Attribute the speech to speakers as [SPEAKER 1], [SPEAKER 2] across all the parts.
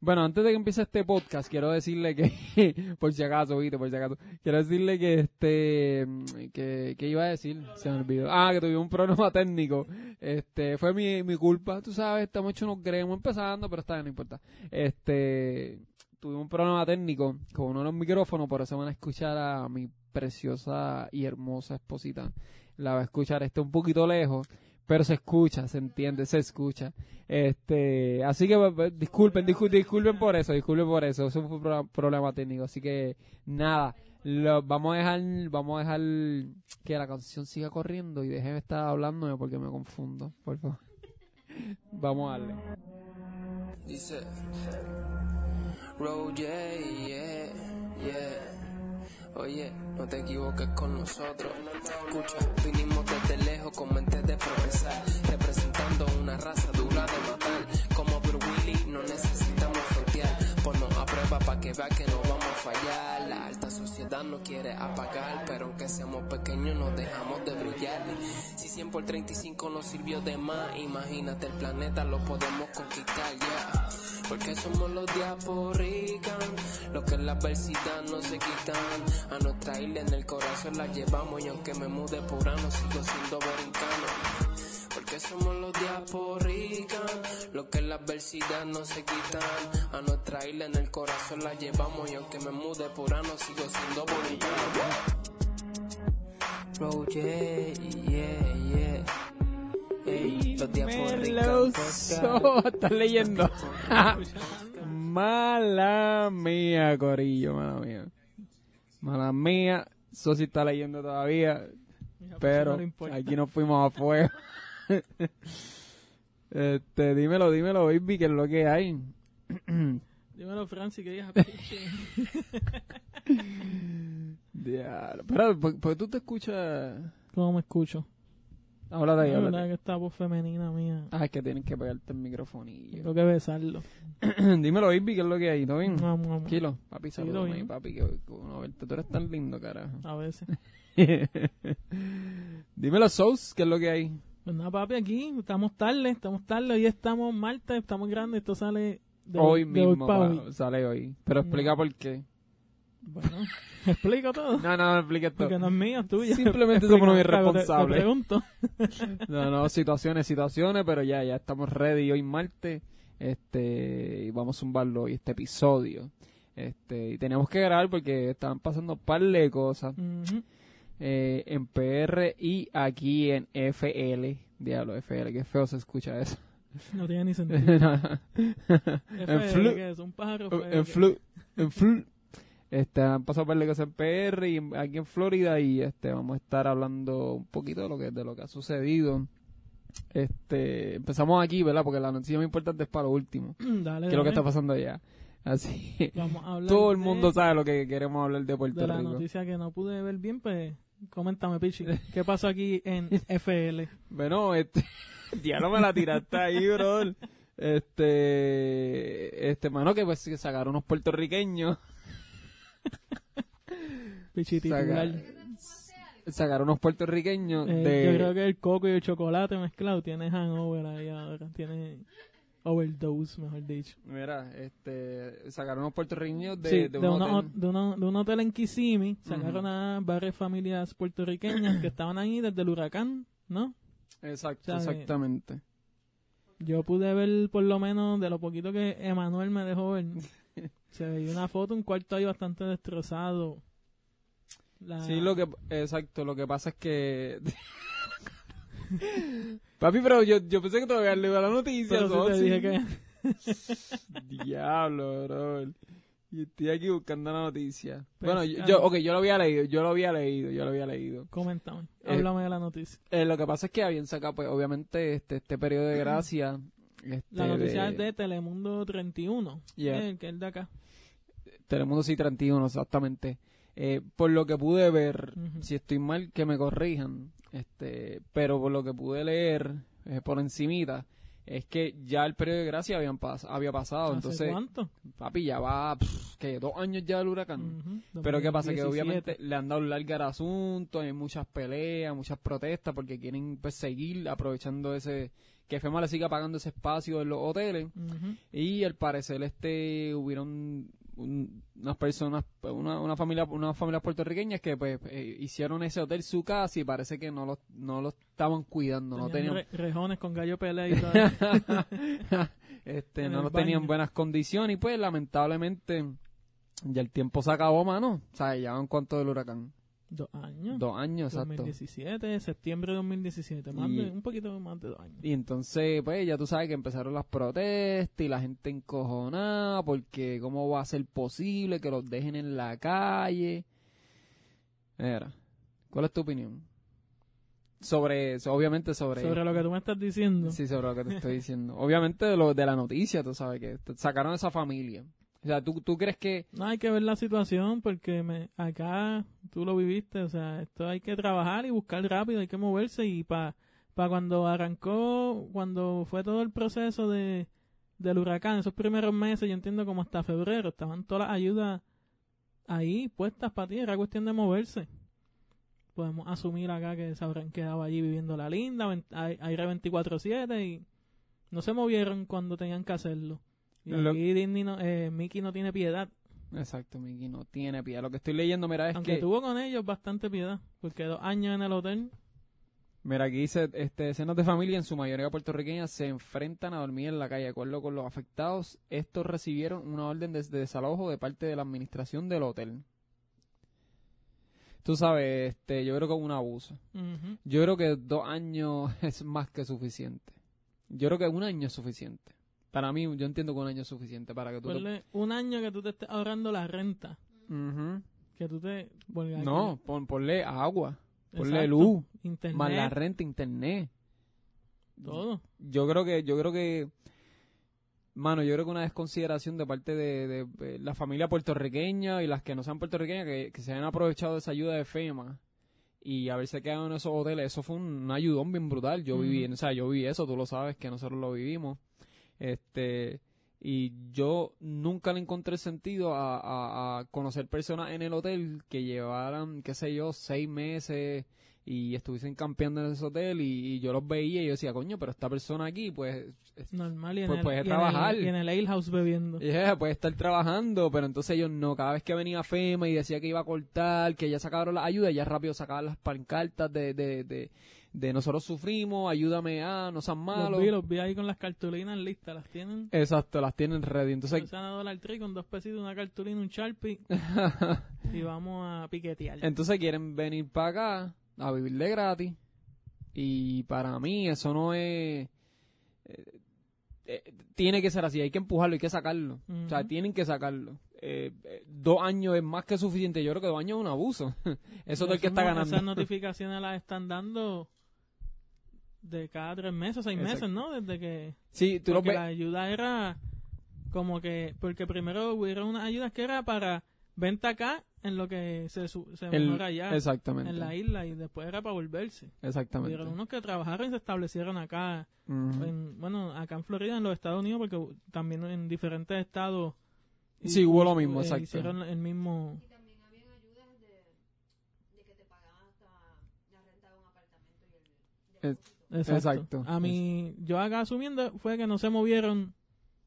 [SPEAKER 1] Bueno, antes de que empiece este podcast, quiero decirle que, por si acaso, viste, por si acaso, quiero decirle que este, que, que iba a decir, se me olvidó. Ah, que tuve un problema técnico. Este, fue mi, mi culpa, tú sabes, estamos hechos unos gremos empezando, pero está bien, no importa. Este, tuve un problema técnico con uno de los micrófonos, por eso van a escuchar a mi preciosa y hermosa esposita. La va a escuchar, este un poquito lejos pero se escucha, se entiende, se escucha. Este, así que pues, disculpen, disculpen, disculpen por eso, disculpen por eso, eso fue un problema técnico, así que nada, lo, vamos a dejar, vamos a dejar que la canción siga corriendo y dejen de estar hablándome porque me confundo, por favor. vamos a darle. Dice, Oye, no te equivoques con nosotros. Escucha, vinimos desde lejos con mente de progresar. Representando una raza dura de matar. Como Bruce no necesitamos frontear. Ponnos a prueba para que vea que no vamos fallar. La alta sociedad no quiere apagar, pero aunque seamos pequeños nos dejamos de brillar. Si 100 por 35 nos sirvió de más, imagínate el planeta lo podemos conquistar ya. Porque somos los diaporican, los que en la adversidad no se quitan. A nuestra isla en el corazón la llevamos y aunque me mude por ano sigo siendo borincano. Porque somos los diaporican, los que en la adversidad no se quitan. A nuestra isla en el corazón la llevamos y aunque me mude por ano sigo siendo borincano. Bro, yeah, yeah, yeah. Estás leyendo. mala mía, Corillo, mala mía. Mala mía. Sosi está leyendo todavía. Pero aquí nos fuimos a fuego. Este, dímelo, dímelo, baby, que es lo que hay.
[SPEAKER 2] dímelo, Francis, que digas
[SPEAKER 1] Diablo. Pero, ¿por, tú te escuchas?
[SPEAKER 2] ¿Cómo me escucho?
[SPEAKER 1] Habla de ahí,
[SPEAKER 2] habla verdad que esta voz femenina mía.
[SPEAKER 1] Ah, es que tienes que pegarte el microfonillo.
[SPEAKER 2] Tengo que besarlo.
[SPEAKER 1] Dímelo, baby, ¿qué es lo que hay? ¿Todo bien? Tranquilo. Papi, saludos, papi, que, tú eres tan lindo, carajo.
[SPEAKER 2] A veces.
[SPEAKER 1] Dímelo, Sous, ¿qué es lo que hay?
[SPEAKER 2] Pues nada, papi, aquí estamos tarde, estamos tarde, hoy estamos martes, estamos grandes, esto sale
[SPEAKER 1] de hoy, mismo, hoy sale hoy. Pero explica por qué.
[SPEAKER 2] Bueno, explico todo.
[SPEAKER 1] No, no, explica todo.
[SPEAKER 2] Porque no es mío, es tuyo.
[SPEAKER 1] Simplemente somos irresponsables. No, no, situaciones, situaciones, pero ya, ya estamos ready hoy martes. Este, y vamos a zumbarlo hoy, este episodio. Este, y tenemos que grabar porque estaban pasando un par de cosas. Eh, en PR y aquí en FL. Diablo, FL, qué feo se escucha eso.
[SPEAKER 2] No tiene ni sentido. en flu, es? Un pájaro
[SPEAKER 1] En flu, en flu, este, han pasado por cosas en PR y aquí en Florida y este vamos a estar hablando un poquito de lo que de lo que ha sucedido. Este, empezamos aquí, ¿verdad? Porque la noticia más importante es para lo último.
[SPEAKER 2] Dale,
[SPEAKER 1] ¿Qué es lo que está pasando allá? Así. Todo el mundo sabe lo que queremos hablar de Puerto Rico.
[SPEAKER 2] De la noticia que no pude ver bien, pues coméntame, Pichi. ¿Qué pasó aquí en FL?
[SPEAKER 1] Bueno, este ya no me la tiraste ahí, bro. Este, este, mano, que pues sacaron unos puertorriqueños Sacar, unos puertorriqueños
[SPEAKER 2] eh,
[SPEAKER 1] de...
[SPEAKER 2] Yo creo que el coco y el chocolate mezclado tiene hangover ahí ahora. Tiene overdose, mejor dicho.
[SPEAKER 1] Mira, este, sacaron unos puertorriqueños de,
[SPEAKER 2] de, un hotel. de, de, un hotel en Kissimmee. Sacaron a varias familias puertorriqueñas que estaban ahí desde el huracán, ¿no?
[SPEAKER 1] Exacto, exactamente.
[SPEAKER 2] Yo pude ver por lo menos de lo poquito que Emanuel me dejó ver. Se veía una foto, un cuarto ahí bastante destrozado.
[SPEAKER 1] Sí, lo que, exacto, lo que pasa es que... Papi, pero yo, yo pensé que te había leído la noticia.
[SPEAKER 2] Pero te dije que...
[SPEAKER 1] Diablo, bro. Y estoy aquí buscando la noticia. Pues, bueno, yo, yo, ok, yo lo había leído, yo lo había leído, yo lo había leído.
[SPEAKER 2] Coméntame, eh, háblame de la noticia.
[SPEAKER 1] Eh, lo que pasa es que habían sacado, pues, obviamente, este, este periodo de gracia
[SPEAKER 2] este, la noticia es de Telemundo 31, que es el de acá.
[SPEAKER 1] Telemundo sí 31, exactamente. Eh, por lo que pude ver, si estoy mal, que me corrijan, este, pero por lo que pude leer eh, por encimita, es que ya el periodo de gracia habían había pasado. entonces,
[SPEAKER 2] cuánto?
[SPEAKER 1] Papi, ya va, que dos años ya del huracán. Pero ¿qué pasa? Que obviamente le han dado larga al asunto, hay muchas peleas, muchas protestas, porque quieren pues seguir aprovechando ese que FEMA le siga pagando ese espacio en los hoteles. Y al parecer este hubieron un- unas personas, una, una familia, unas familias puertorriqueñas que pues eh, hicieron ese hotel su casa y parece que no lo, no lo estaban cuidando, no
[SPEAKER 2] Tenían
[SPEAKER 1] tenían,
[SPEAKER 2] re- rejones con gallo pelea y todo.
[SPEAKER 1] este, no los tenían
[SPEAKER 2] baño.
[SPEAKER 1] buenas condiciones y pues lamentablemente ya el tiempo se acabó, mano. O sea, ya en cuanto del huracán.
[SPEAKER 2] Dos años.
[SPEAKER 1] Dos años, exacto.
[SPEAKER 2] 2017, septiembre de 2017. Más
[SPEAKER 1] Y-
[SPEAKER 2] de, un poquito más de dos años.
[SPEAKER 1] Y entonces, pues ya tú sabes que empezaron las protestas y la gente encojonada porque cómo va a ser posible que los dejen en la calle. Mira, ¿cuál es tu opinión? Sobre, obviamente sobre...
[SPEAKER 2] Sobre lo que tú me estás diciendo.
[SPEAKER 1] Sí, sobre lo que te estoy diciendo. obviamente de, lo, de la noticia, tú sabes, que sacaron a esa familia. O sea, ¿tú, tú crees que...
[SPEAKER 2] No hay que ver la situación porque me, acá tú lo viviste, o sea, esto hay que trabajar y buscar rápido, hay que moverse y para pa cuando arrancó, cuando fue todo el proceso de del huracán, esos primeros meses, yo entiendo como hasta febrero, estaban todas las ayudas ahí puestas para ti, era cuestión de moverse. Podemos asumir acá que se habrán quedado allí viviendo la linda, aire 24-7 y no se movieron cuando tenían que hacerlo. Y
[SPEAKER 1] Lo-
[SPEAKER 2] aquí Disney no, eh, Mickey no tiene piedad.
[SPEAKER 1] Exacto, Miki, no tiene pie. Lo que estoy leyendo, mira, es
[SPEAKER 2] Aunque
[SPEAKER 1] que...
[SPEAKER 2] tuvo con ellos bastante piedad, porque dos años en el hotel,
[SPEAKER 1] Mira, aquí dice, este, decenas de familias, en su mayoría puertorriqueñas, se enfrentan a dormir en la calle. De acuerdo con los afectados, estos recibieron una orden de, de desalojo de parte de la administración del hotel. Tú sabes, este, yo creo que es un abuso. Yo creo que dos años es más que suficiente. Yo creo que un año es suficiente. Para mí, yo entiendo que un año es suficiente para que tú... te-
[SPEAKER 2] ponle un año que tú te estés ahorrando la renta,
[SPEAKER 1] Ujú.
[SPEAKER 2] que tú te...
[SPEAKER 1] No, pon, ponle agua, ponle
[SPEAKER 2] Exacto,
[SPEAKER 1] luz,
[SPEAKER 2] internet,
[SPEAKER 1] más la renta, internet.
[SPEAKER 2] todo.
[SPEAKER 1] yo creo que yo creo que mano yo creo que una desconsideración de parte de, de, la familia puertorriqueña y las que no sean puertorriqueñas que, que se hayan aprovechado de esa ayuda de FEMA y haberse quedado en esos hoteles eso fue un, ayudón bien brutal yo viví
[SPEAKER 2] Ujú.
[SPEAKER 1] o sea yo viví eso tú lo sabes que nosotros lo vivimos este y yo nunca le encontré sentido a, a- a conocer personas en el hotel que llevaran qué sé yo seis meses y estuviesen campeando en ese hotel y, y yo los veía y yo decía, coño, pero esta persona aquí, pues, es-
[SPEAKER 2] Normal y en,
[SPEAKER 1] Pues
[SPEAKER 2] el,
[SPEAKER 1] puede
[SPEAKER 2] y en el-
[SPEAKER 1] trabajar.
[SPEAKER 2] y en el Ale House bebiendo.
[SPEAKER 1] yeah, puede estar trabajando, pero entonces ellos no, cada vez que venía FEMA y decía que iba a cortar, que ya sacaron la ayuda, ya rápido sacaban las pancartas de, de, de, de nosotros sufrimos, ayúdame a, no sean malos.
[SPEAKER 2] Los vi, los vi ahí con las cartulinas listas, las tienen.
[SPEAKER 1] Exacto, las tienen ready, entonces
[SPEAKER 2] Se han dado el tri con dos pesitos, una cartulina, un Sharpie y vamos a piquetear.
[SPEAKER 1] Entonces quieren venir para acá a vivir de gratis. Y para mí eso no es... eh, eh, tiene que ser así, hay que empujarlo, hay que sacarlo. O sea, tienen que sacarlo. Eh, eh, dos años es más que suficiente. Yo creo que dos años es un abuso. eso del que está ganando.
[SPEAKER 2] Esas notificaciones las están dando de cada tres meses, seis
[SPEAKER 1] Exacto.
[SPEAKER 2] meses, ¿no? Desde que...
[SPEAKER 1] Sí, tú lo
[SPEAKER 2] porque
[SPEAKER 1] ves.
[SPEAKER 2] la ayuda era como que... Porque primero hubieron unas ayudas que era para venta acá en lo que se, se
[SPEAKER 1] el-
[SPEAKER 2] mejora allá
[SPEAKER 1] exactamente.
[SPEAKER 2] en la isla y después era para volverse.
[SPEAKER 1] Exactamente.
[SPEAKER 2] Hubieron unos que trabajaron y se establecieron acá, en, bueno, acá en Florida, en los Estados Unidos, porque también en diferentes estados... y-
[SPEAKER 1] Sí, hubo lo mismo,
[SPEAKER 2] eh,
[SPEAKER 1] exacto.
[SPEAKER 2] Hicieron el mismo...
[SPEAKER 3] Y también habían ayudas de, de que te pagaban hasta la renta de un apartamento y el.
[SPEAKER 2] Exacto.
[SPEAKER 1] Exacto.
[SPEAKER 2] A mí, yo acá asumiendo fue que no se movieron,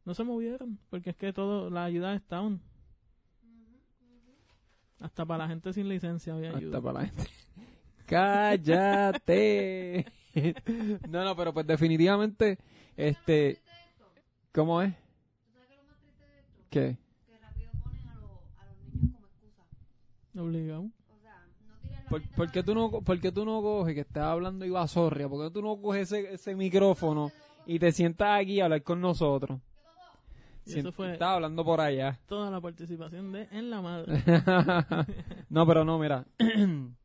[SPEAKER 2] no se movieron, porque es que todo, la ayuda estaban. Hasta para la gente sin licencia había ayuda.
[SPEAKER 1] Hasta para la gente. Cállate. no, no, pero pues definitivamente, este, ¿cómo es?
[SPEAKER 3] ¿Tú sabes qué es lo más triste de esto?
[SPEAKER 1] ¿Qué?
[SPEAKER 3] Que rápido ponen a, los a los niños como excusa.
[SPEAKER 2] Obligado.
[SPEAKER 1] ¿Por, por qué tú no, ¿Por qué tú no coges que estás hablando Iba Sorria? ¿Por qué tú no coges ese, ese micrófono y te sientas aquí a hablar con nosotros?
[SPEAKER 2] Y eso fue
[SPEAKER 1] Estás hablando por allá.
[SPEAKER 2] toda la participación de En la Madre.
[SPEAKER 1] no, pero no, mira.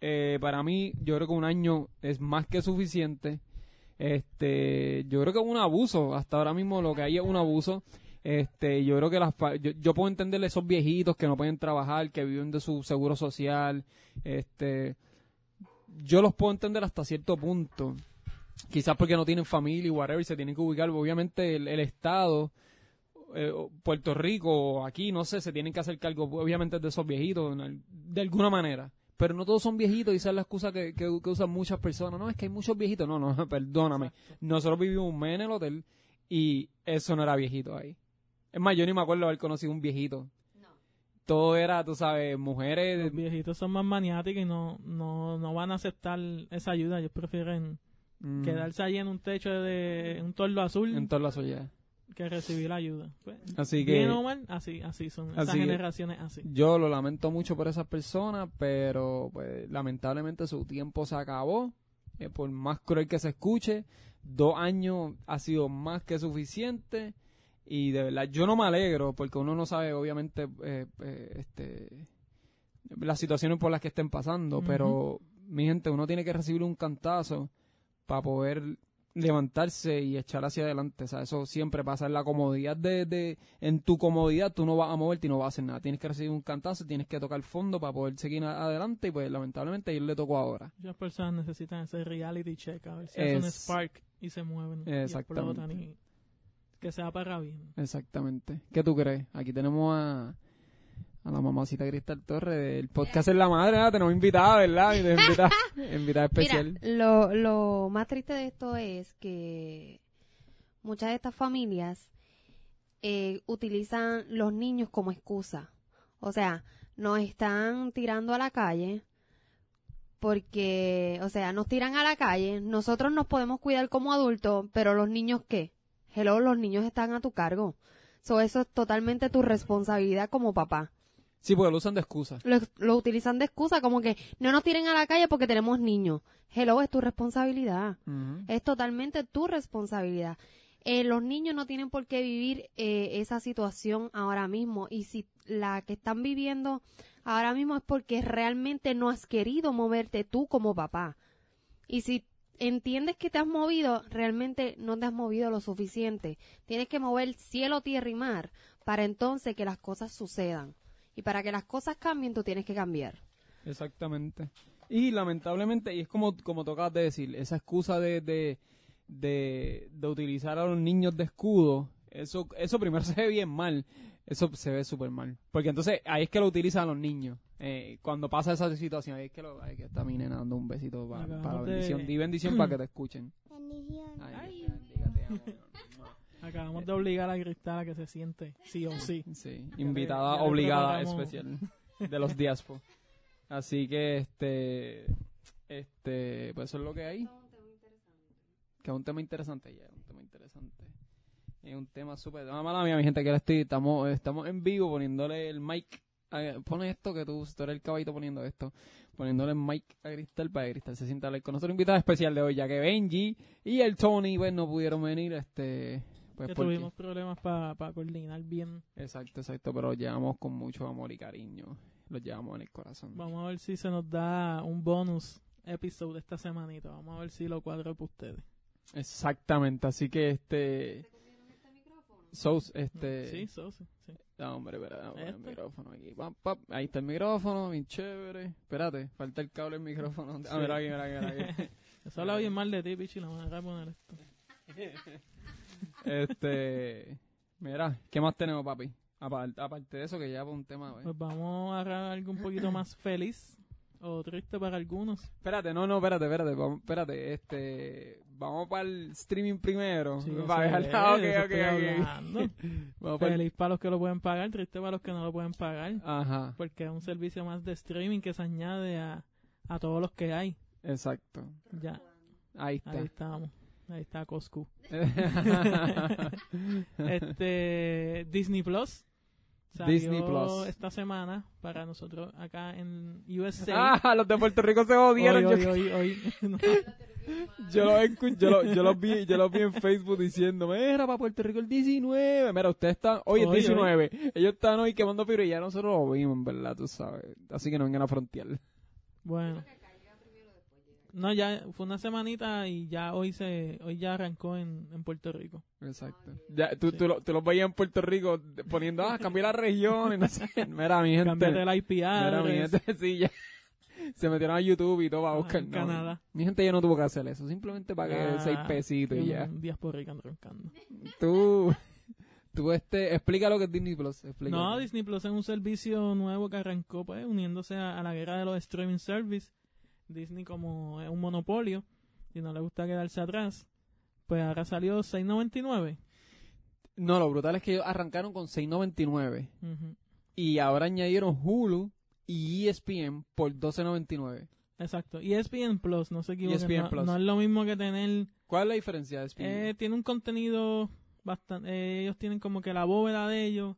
[SPEAKER 1] Eh, para mí, yo creo que un año es más que suficiente. Este, yo creo que es un abuso. Hasta ahora mismo lo que hay es un abuso. Este, yo creo que las, yo, yo puedo entenderle esos viejitos que no pueden trabajar, que viven de su seguro social. Este, yo los puedo entender hasta cierto punto. Quizás porque no tienen familia y whatever, y se tienen que ubicar. Obviamente el, el Estado, eh, Puerto Rico o aquí, no sé, se tienen que hacer cargo obviamente de esos viejitos de alguna manera. pero no todos son viejitos y esa es la excusa que, que, que usan muchas personas. No, es que hay muchos viejitos. No, no, perdóname. Nosotros vivimos un mes en el hotel y eso no era viejito ahí. Es más, yo ni me acuerdo haber conocido un viejito.
[SPEAKER 3] No.
[SPEAKER 1] Todo era, tú sabes, mujeres.
[SPEAKER 2] Los viejitos son más maniáticos y no, no, no van a aceptar esa ayuda. Ellos prefieren
[SPEAKER 1] mm,
[SPEAKER 2] quedarse ahí en un techo de un tordo azul
[SPEAKER 1] En todas las ollas.
[SPEAKER 2] que recibir ayuda. Pues,
[SPEAKER 1] Así que
[SPEAKER 2] bien o mal, así, así son. Esas
[SPEAKER 1] Así
[SPEAKER 2] generaciones así.
[SPEAKER 1] yo lo lamento mucho por esas personas, pero pues lamentablemente su tiempo se acabó. Eh, por más cruel que se escuche, dos años ha sido más que suficiente. Y de verdad, yo no me alegro porque uno no sabe, obviamente, eh, eh, este, las situaciones por las que estén pasando. Pero, mi gente, uno tiene que recibir un cantazo para poder levantarse y echar hacia adelante. O sea, eso siempre pasa en la comodidad de, de, en tu comodidad tú no vas a moverte y no vas a hacer nada. Tienes que recibir un cantazo, tienes que tocar fondo para poder seguir adelante y pues lamentablemente a él le tocó ahora.
[SPEAKER 2] Muchas personas necesitan ese reality check, a ver si hacen un
[SPEAKER 1] Es-
[SPEAKER 2] spark y se mueven. y
[SPEAKER 1] Exactamente.
[SPEAKER 2] explotan y que sea para bien.
[SPEAKER 1] Exactamente. ¿Qué tú crees? Aquí tenemos a, a la mamacita Cristal Torres del podcast Es la Madre, ¿verdad? Tenemos invitada, ¿verdad? Invitada, invitada especial.
[SPEAKER 3] Mira, lo, lo más triste de esto es que muchas de estas familias eh, utilizan los niños como excusa. O sea, nos están tirando a la calle porque, o sea, nos tiran a la calle, nosotros nos podemos cuidar como adultos, pero los niños qué? Hello, los niños están a tu cargo. So, eso es totalmente tu responsabilidad como papá.
[SPEAKER 1] Sí, porque lo usan de excusa.
[SPEAKER 3] Lo, lo utilizan de excusa, como que no nos tiren a la calle porque tenemos niños. Hello, es tu responsabilidad. Es totalmente tu responsabilidad. Eh, los niños no tienen por qué vivir eh, esa situación ahora mismo. Y si la que están viviendo ahora mismo es porque realmente no has querido moverte tú como papá. Y si entiendes que te has movido, realmente no te has movido lo suficiente. Tienes que mover cielo, tierra y mar para entonces que las cosas sucedan. Y para que las cosas cambien, tú tienes que cambiar.
[SPEAKER 1] Exactamente. Y lamentablemente, y es como, como tocas de decir, esa excusa de, de, de, de utilizar a los niños de escudo, eso, eso primero se ve bien mal. Eso se ve súper mal. Porque entonces ahí es que lo utilizan los niños. Eh, cuando pasa esa situación, ahí es que, lo, ahí es que está mi nena dando un besito para la bendición. Di bendición para que te escuchen.
[SPEAKER 4] Bendición.
[SPEAKER 1] Ay.
[SPEAKER 2] Acabamos de obligar a Cristal a que se siente, sí o sí.
[SPEAKER 1] Sí, invitada
[SPEAKER 2] ya
[SPEAKER 1] obligada especial de los Diaspo. Así que este este pues eso es lo que hay. Que es un tema interesante ya, un tema interesante. Es un tema súper, no, mala mía, mi gente, que ahora estoy, estamos, estamos en vivo poniéndole el mic. a- pone esto que tú, tú eres el caballito poniendo esto. Poniéndole el mic a Cristal para que Cristal se sienta con nuestro invitado especial de hoy, ya que Benji y el Tony pues no pudieron venir, este pues
[SPEAKER 2] que tuvimos problemas para coordinar bien.
[SPEAKER 1] Exacto, exacto, pero los llevamos con mucho amor y cariño. Los llevamos en el corazón.
[SPEAKER 2] Vamos a ver si se nos da un bonus episode esta semanita. Vamos a ver si lo cuadro para ustedes.
[SPEAKER 1] Exactamente, así que este... Sos, este...
[SPEAKER 2] Sí, so, sí.
[SPEAKER 1] Ah, hombre, espera, déjame poner el micrófono aquí. Pam, pam. Ahí está el micrófono, bien chévere. Espérate, falta el cable del micrófono. Ah, mira aquí, mira aquí, mira aquí.
[SPEAKER 2] Eso habla bien mal de ti, Pichi, la manera de poner esto.
[SPEAKER 1] este... Mira, ¿qué más tenemos, papi? Apar- Aparte de eso, que ya fue un tema... ¿eh?
[SPEAKER 2] Pues vamos a agarrar algo un poquito más feliz o triste para algunos.
[SPEAKER 1] Espérate, no, no, espérate, espérate, espérate, este, vamos para el streaming primero,
[SPEAKER 2] Sí,
[SPEAKER 1] para
[SPEAKER 2] es,
[SPEAKER 1] ah, ok,
[SPEAKER 2] de eso
[SPEAKER 1] ok,
[SPEAKER 2] estoy
[SPEAKER 1] ok.
[SPEAKER 2] hablando.
[SPEAKER 1] Vamos
[SPEAKER 2] Feliz para los que lo pueden pagar, triste para los que no lo pueden pagar.
[SPEAKER 1] Ajá,
[SPEAKER 2] Porque es un servicio más de streaming que se añade a, a todos los que hay.
[SPEAKER 1] exacto,
[SPEAKER 2] Ya,
[SPEAKER 1] ahí está.
[SPEAKER 2] ahí estamos. Ahí está Coscu. este Disney Plus salió
[SPEAKER 1] Disney Plus.
[SPEAKER 2] esta semana para nosotros acá en USA.
[SPEAKER 1] ah, los de Puerto Rico se jodieron,
[SPEAKER 2] hoy,
[SPEAKER 1] yo,
[SPEAKER 2] hoy, hoy, hoy. No,
[SPEAKER 1] yo los yo, lo- yo los vi, yo los vi en Facebook diciendo, mira, para Puerto Rico el 19, mira, ustedes están, hoy es
[SPEAKER 2] Hoy,
[SPEAKER 1] 19, ellos están hoy quemando fibra y ya nosotros lo vimos, en verdad, tú sabes, así que no vengan a frontear.
[SPEAKER 2] bueno. No, ya fue una semanita y ya hoy se hoy ya arrancó en, en Puerto Rico.
[SPEAKER 1] Exacto. Ya, tú,
[SPEAKER 2] Sí.
[SPEAKER 1] tú, lo, tú los veías en Puerto Rico poniendo, ah, cambié la región y no sé. Mira, mi gente.
[SPEAKER 2] Cámbiate el IP
[SPEAKER 1] Mira, mi gente, sí, ya. Se metieron a YouTube y todo para
[SPEAKER 2] Ah,
[SPEAKER 1] buscar.
[SPEAKER 2] en
[SPEAKER 1] no,
[SPEAKER 2] Canadá.
[SPEAKER 1] Mi gente ya no tuvo que hacer eso. Simplemente pagué
[SPEAKER 2] Ah,
[SPEAKER 1] seis pesitos y ya.
[SPEAKER 2] Un Diasporican roncando.
[SPEAKER 1] Tú, Tú este, explica lo que es Disney Plus. explica.
[SPEAKER 2] No, Disney Plus es un servicio nuevo que arrancó pues uniéndose a, a la guerra de los streaming service. Disney como es un monopolio y no le gusta quedarse atrás. Pues ahora salió 6.99.
[SPEAKER 1] No, lo brutal es que ellos arrancaron con 6.99
[SPEAKER 2] Ujú.
[SPEAKER 1] y ahora añadieron Hulu y E ESPN por 12.99.
[SPEAKER 2] Exacto. Y ESPN Plus, no se equivoquen.
[SPEAKER 1] ESPN
[SPEAKER 2] no,
[SPEAKER 1] Plus.
[SPEAKER 2] no es lo mismo que tener...
[SPEAKER 1] ¿Cuál es la diferencia de ESPN?
[SPEAKER 2] Eh, tiene un contenido bastante... eh, ellos tienen como que la bóveda de ellos.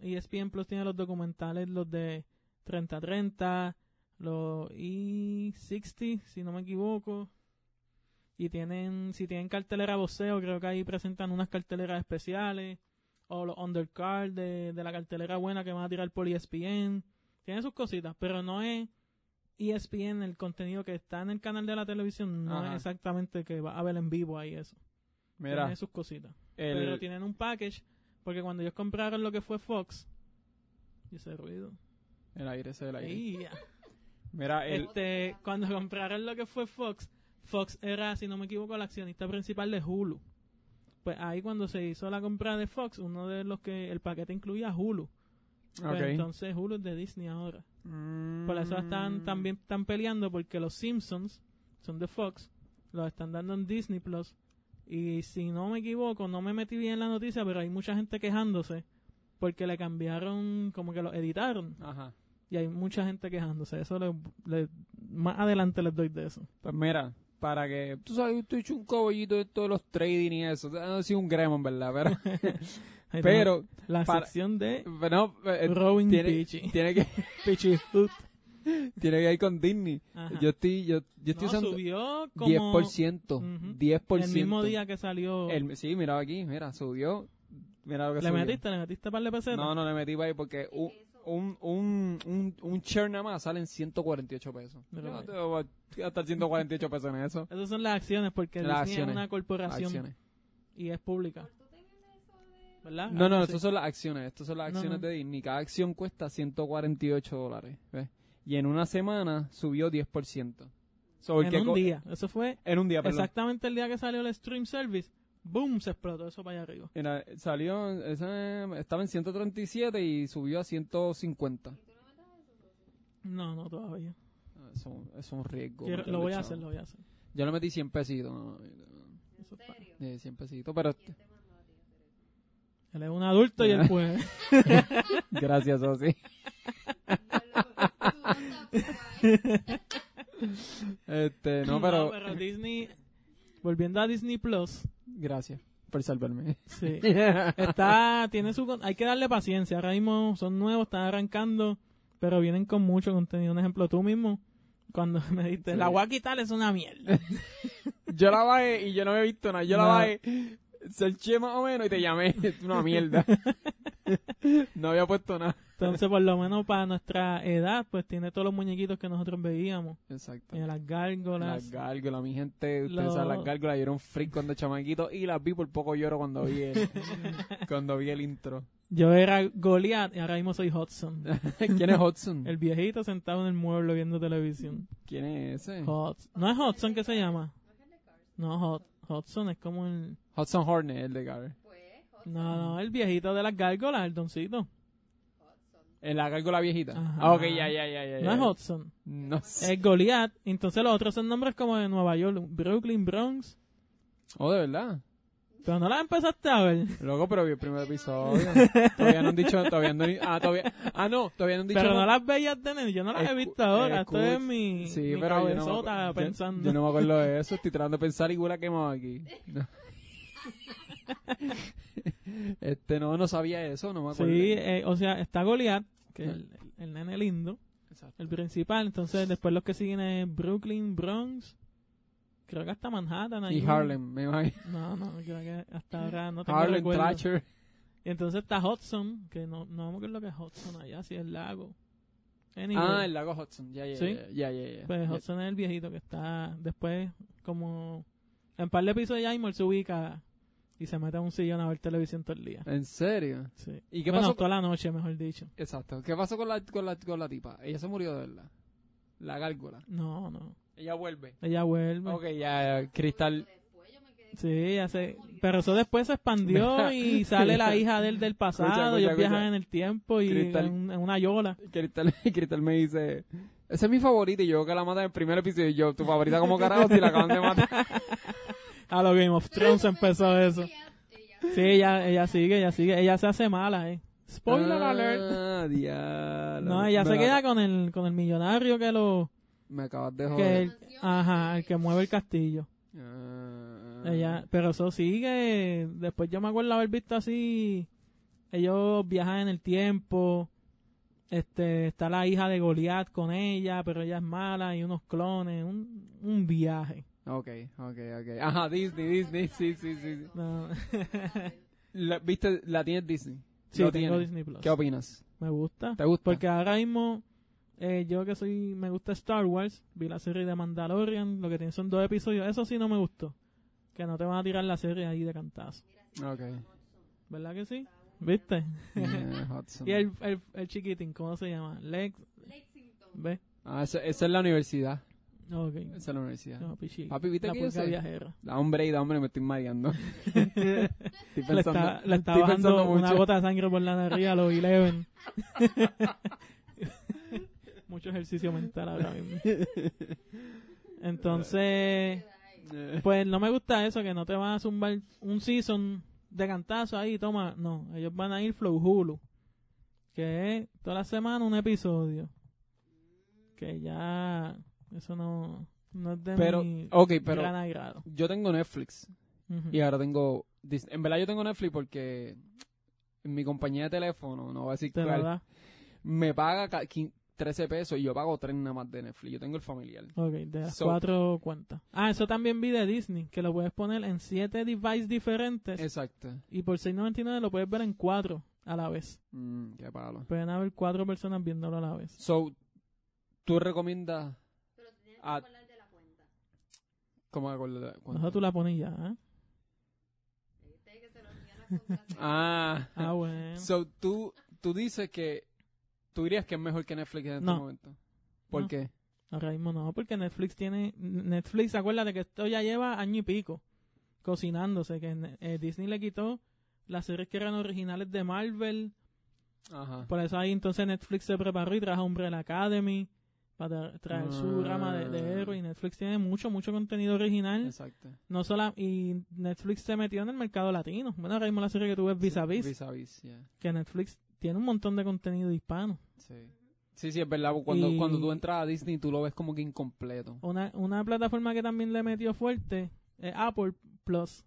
[SPEAKER 2] Y ESPN Plus tiene los documentales, los de 30-30, los E60, si no me equivoco. Y tienen, si tienen cartelera voceo, creo que ahí presentan unas carteleras especiales. O los undercard de, de la cartelera buena que van a tirar por ESPN. Tiene sus cositas, pero no es ESPN el contenido que está en el canal de la televisión. No
[SPEAKER 1] Ajá.
[SPEAKER 2] es exactamente que va a ver en vivo ahí eso.
[SPEAKER 1] Mira,
[SPEAKER 2] Tiene sus cositas.
[SPEAKER 1] el-
[SPEAKER 2] Pero tienen un package, porque cuando ellos compraron lo que fue Fox, y ese ruido.
[SPEAKER 1] el aire, ese es el aire. Mira, el,
[SPEAKER 2] Este, cuando compraron lo que fue Fox, Fox era, si no me equivoco, el accionista principal de Hulu. Pues ahí cuando se hizo la compra de Fox, uno de los que el paquete incluía Hulu. Pues
[SPEAKER 1] ok.
[SPEAKER 2] entonces Hulu es de Disney ahora.
[SPEAKER 1] Mm,
[SPEAKER 2] Por eso están también están peleando porque los Simpsons son de Fox, los están dando en Disney Plus. Y si no me equivoco, no me metí bien en la noticia, pero hay mucha gente quejándose porque le cambiaron, como que lo editaron.
[SPEAKER 1] Ajá.
[SPEAKER 2] Y hay mucha gente quejándose. Eso le, le- más adelante les doy de eso.
[SPEAKER 1] Pues mira, para que... Tú sabes, yo estoy hecho un cobollito de todos los trading y eso. Ha sido un gremo, en verdad, pero...
[SPEAKER 2] La
[SPEAKER 1] para-
[SPEAKER 2] sección de
[SPEAKER 1] no, eh,
[SPEAKER 2] Rowing
[SPEAKER 1] tiene,
[SPEAKER 2] Peachy.
[SPEAKER 1] tiene que
[SPEAKER 2] Hoot.
[SPEAKER 1] tiene que ir con Disney.
[SPEAKER 2] Ajá.
[SPEAKER 1] Yo estoy, yo, yo estoy
[SPEAKER 2] No,
[SPEAKER 1] usando
[SPEAKER 2] subió como
[SPEAKER 1] 10%.
[SPEAKER 2] Ujú.
[SPEAKER 1] 10%.
[SPEAKER 2] el mismo día que salió.
[SPEAKER 1] El- sí, mira aquí, mira, subió. Mira lo que
[SPEAKER 2] ¿Le
[SPEAKER 1] subió.
[SPEAKER 2] metiste? ¿Le metiste par de pesetas?
[SPEAKER 1] No, no le metí para ahí porque un, un, un, un, un share nada más sale en 148 pesos. Yo no te voy a gastar 148 pesos en eso.
[SPEAKER 2] Esas son las acciones porque
[SPEAKER 1] Las
[SPEAKER 2] Disney
[SPEAKER 1] acciones.
[SPEAKER 2] es una corporación
[SPEAKER 1] Acciones.
[SPEAKER 2] y es pública. ¿Verdad?
[SPEAKER 1] No, no,
[SPEAKER 2] Algo
[SPEAKER 1] estas
[SPEAKER 2] así.
[SPEAKER 1] son las acciones. Estas son las
[SPEAKER 2] No,
[SPEAKER 1] acciones
[SPEAKER 2] no.
[SPEAKER 1] de Disney. Cada acción cuesta 148 dólares. ¿ves? Y en una semana subió 10%. So,
[SPEAKER 2] en un día. Eso fue
[SPEAKER 1] En un día, perdón.
[SPEAKER 2] exactamente el día que salió el stream service. ¡Boom! Se explotó eso para allá arriba.
[SPEAKER 1] Mira, salió, ese- estaba en 137 y subió a 150.
[SPEAKER 2] No, no, todavía.
[SPEAKER 1] Eso, eso es un riesgo.
[SPEAKER 2] Quiero- lo voy a hacer, lo voy a hacer.
[SPEAKER 1] Yo le metí 100 pesitos. no,
[SPEAKER 2] Eso es para-
[SPEAKER 1] eh, 100 pesitos, pero
[SPEAKER 2] Él es un adulto y él puede.
[SPEAKER 1] gracias, Sosi. Este, no, pero
[SPEAKER 2] Disney, volviendo a Disney Plus,
[SPEAKER 1] gracias por salvarme.
[SPEAKER 2] sí. Está, tiene su, hay que darle paciencia. Ahora mismo son nuevos, están arrancando, pero vienen con mucho contenido. Un ejemplo, tú mismo, cuando me dijiste,
[SPEAKER 1] Sí.
[SPEAKER 2] la voy a quitar es una mierda.
[SPEAKER 1] Yo la bajé y yo no había visto nada. Yo la bajé, searché más o menos y te llamé. Es una mierda. no había puesto nada.
[SPEAKER 2] Entonces, por lo menos para nuestra edad, pues tiene todos los muñequitos que nosotros veíamos.
[SPEAKER 1] Exacto.
[SPEAKER 2] Tiene las gárgolas.
[SPEAKER 1] Las gárgolas, mi gente, ustedes saben las gárgolas, yo era un freak cuando chamaquito y las vi por poco lloro cuando vi el, cuando vi el intro.
[SPEAKER 2] Yo era Goliath y ahora mismo soy Hudson.
[SPEAKER 1] ¿Quién es Hudson?
[SPEAKER 2] El viejito sentado en el mueble viendo televisión.
[SPEAKER 1] ¿Quién es ese?
[SPEAKER 2] Hudson. ¿No es Hudson que se llama? No, Hud- Hudson es como el...
[SPEAKER 1] Hudson Hornet, el de Gar.
[SPEAKER 2] No, no, el viejito de las gárgolas, el doncito.
[SPEAKER 1] En la gárgola viejita.
[SPEAKER 2] Ajá.
[SPEAKER 1] Ah, ok, ya, ya, ya, ya.
[SPEAKER 2] No
[SPEAKER 1] ya.
[SPEAKER 2] es Hudson.
[SPEAKER 1] No sé.
[SPEAKER 2] Es Goliath. Entonces los otros son nombres como de Nueva York, Brooklyn, Bronx.
[SPEAKER 1] Oh, de verdad.
[SPEAKER 2] Pero no las empezaste a ver.
[SPEAKER 1] Loco, pero vi el primer episodio. todavía no han dicho, todavía no, ah, todavía, ah, no, todavía no han dicho.
[SPEAKER 2] Pero no las veías de nene. Yo no las he
[SPEAKER 1] Escu-
[SPEAKER 2] visto ahora. Estoy
[SPEAKER 1] escuch-
[SPEAKER 2] en mi,
[SPEAKER 1] Sí,
[SPEAKER 2] mi
[SPEAKER 1] pero yo no, me acu- yo-
[SPEAKER 2] pensando.
[SPEAKER 1] Yo, no me acuerdo de eso. Estoy tratando de pensar y huele a quemado aquí. No. este, no, no sabía eso, no me acuerdo.
[SPEAKER 2] Sí, eh, o sea, está Goliath, que es el, el nene lindo,
[SPEAKER 1] Exacto.
[SPEAKER 2] el principal. Entonces, después los que siguen es Brooklyn, Bronx, creo que hasta Manhattan.
[SPEAKER 1] Y
[SPEAKER 2] un-
[SPEAKER 1] Harlem, me imagino.
[SPEAKER 2] No, no, creo que hasta ahora no tengo
[SPEAKER 1] Harlem
[SPEAKER 2] recuerdo. Y entonces está Hudson, que no, no me acuerdo lo que es Hudson allá, si es el lago. Anyway,
[SPEAKER 1] Ah, el lago Hudson. Ya, ya,
[SPEAKER 2] ¿Sí?
[SPEAKER 1] ya, ya, ya, ya.
[SPEAKER 2] pues. Hudson es el viejito que está después, como en par de episodios ya, Imol se ubica y se mete a un sillón a ver televisión todo el día.
[SPEAKER 1] ¿En serio?
[SPEAKER 2] Sí.
[SPEAKER 1] ¿Y qué
[SPEAKER 2] bueno,
[SPEAKER 1] pasó?
[SPEAKER 2] toda la noche, mejor dicho.
[SPEAKER 1] Exacto. ¿Qué pasó con la, con la, con la tipa? Ella se murió de verdad. La gárgola.
[SPEAKER 2] No, no.
[SPEAKER 1] Ella vuelve.
[SPEAKER 2] Ella vuelve.
[SPEAKER 1] Ok, ya, ya, Cristal.
[SPEAKER 2] Sí, ya sé. Pero eso después se expandió y sale la hija del del pasado.
[SPEAKER 1] Escucha,
[SPEAKER 2] ellos viajan
[SPEAKER 1] escucha.
[SPEAKER 2] en el tiempo y
[SPEAKER 1] Cristal.
[SPEAKER 2] en, en una yola.
[SPEAKER 1] Cristal, Cristal me dice, esa es mi favorita y yo que la mata en el primer episodio y yo, tu favorita como carajo si la acaban de matar.
[SPEAKER 2] A lo Game of Thrones empezó eso. Sí, ella, ella sigue, ella sigue. Ella se hace mala, eh. Spoiler alert.
[SPEAKER 1] Ah, diablo.
[SPEAKER 2] No, ella se queda con el, con el millonario que lo,
[SPEAKER 1] Me acabas de
[SPEAKER 2] que
[SPEAKER 1] joder.
[SPEAKER 2] el, ajá, el que mueve el castillo.
[SPEAKER 1] Ah.
[SPEAKER 2] Ella, pero eso sigue. Después yo me acuerdo haber visto así. Ellos viajan en el tiempo. Este, está la hija de Goliath con ella, pero ella es mala y unos clones, un, un viaje.
[SPEAKER 1] Ok, ok, ok. Ajá, Disney, Disney, sí, sí, sí. sí.
[SPEAKER 2] No.
[SPEAKER 1] La- ¿Viste? La tienes Disney.
[SPEAKER 2] sí,
[SPEAKER 1] Lo
[SPEAKER 2] tengo
[SPEAKER 1] tienes.
[SPEAKER 2] Disney Plus.
[SPEAKER 1] ¿Qué opinas?
[SPEAKER 2] Me gusta.
[SPEAKER 1] ¿Te gusta?
[SPEAKER 2] Porque ahora mismo, eh, yo que soy, me gusta Star Wars, vi la serie de Mandalorian, lo que tiene son dos episodios, eso sí no me gustó. Que no te van a tirar la serie ahí de cantazo.
[SPEAKER 1] Ok.
[SPEAKER 2] ¿Verdad que sí? ¿Viste? Y el, el, el chiquitín, ¿cómo se llama? Lex. ¿Ves?
[SPEAKER 1] Ah, esa, esa es la universidad.
[SPEAKER 2] Ok.
[SPEAKER 1] Esa es la universidad.
[SPEAKER 2] No, pichi.
[SPEAKER 1] Papi, ¿viste
[SPEAKER 2] la
[SPEAKER 1] que yo
[SPEAKER 2] pulga
[SPEAKER 1] sé?
[SPEAKER 2] viajera.
[SPEAKER 1] Da hombre y da hombre, me estoy mareando. estoy
[SPEAKER 2] Le
[SPEAKER 1] pensando,
[SPEAKER 2] está, le está bajando una gota de sangre por la nariz a los 11. Mucho ejercicio mental ahora mismo. Entonces, pues no me gusta eso, que no te van a zumbar un season de cantazo ahí, toma. No, ellos van a ir Flow Hulu. Que es toda la semana un episodio. Que ya, eso no, no es de
[SPEAKER 1] Pero,
[SPEAKER 2] mi
[SPEAKER 1] pero
[SPEAKER 2] gran agrado.
[SPEAKER 1] yo tengo Netflix y ahora tengo Disney. En verdad yo tengo Netflix porque en mi compañía de teléfono, no voy a decir
[SPEAKER 2] Te
[SPEAKER 1] cuál, me paga ca- quin- 13 pesos y yo pago 3 nada más de Netflix. Yo tengo el familiar.
[SPEAKER 2] Ok, de las
[SPEAKER 1] So-
[SPEAKER 2] cuatro cuentas. Ah, eso también vi de Disney, que lo puedes poner en siete devices diferentes
[SPEAKER 1] Exacto.
[SPEAKER 2] y por 6.99 lo puedes ver en cuatro a la vez.
[SPEAKER 1] Mm, qué palo.
[SPEAKER 2] Pueden haber cuatro personas viéndolo a la vez.
[SPEAKER 1] So, ¿tú recomiendas a... ¿Cómo acordar?
[SPEAKER 2] Eso tú la pones ya, ¿eh?
[SPEAKER 1] Ah,
[SPEAKER 2] Ah, bueno.
[SPEAKER 1] so, tú, tú dices que tú dirías que es mejor que Netflix en este
[SPEAKER 2] No.
[SPEAKER 1] momento. ¿Por
[SPEAKER 2] No.
[SPEAKER 1] qué?
[SPEAKER 2] Ahora mismo no, porque Netflix tiene... Netflix, acuérdate que esto ya lleva año y pico cocinándose, que eh, Disney le quitó las series que eran originales de Marvel,
[SPEAKER 1] Ajá.
[SPEAKER 2] por eso ahí entonces Netflix se preparó y trajo Umbrella Academy para tra- traer su
[SPEAKER 1] Ah.
[SPEAKER 2] rama de, de héroe y Netflix tiene mucho, mucho contenido original.
[SPEAKER 1] Exacto.
[SPEAKER 2] No solo, y Netflix se metió en el mercado latino. Bueno, ahora mismo la serie que tú ves Vis a Vis,
[SPEAKER 1] Vis a vis, yeah.
[SPEAKER 2] que Netflix tiene un montón de contenido hispano.
[SPEAKER 1] Sí. Sí, sí, es verdad. Cuando,
[SPEAKER 2] Y-
[SPEAKER 1] cuando tú entras a Disney, tú lo ves como que incompleto.
[SPEAKER 2] Una, una plataforma que también le metió fuerte es Apple Plus,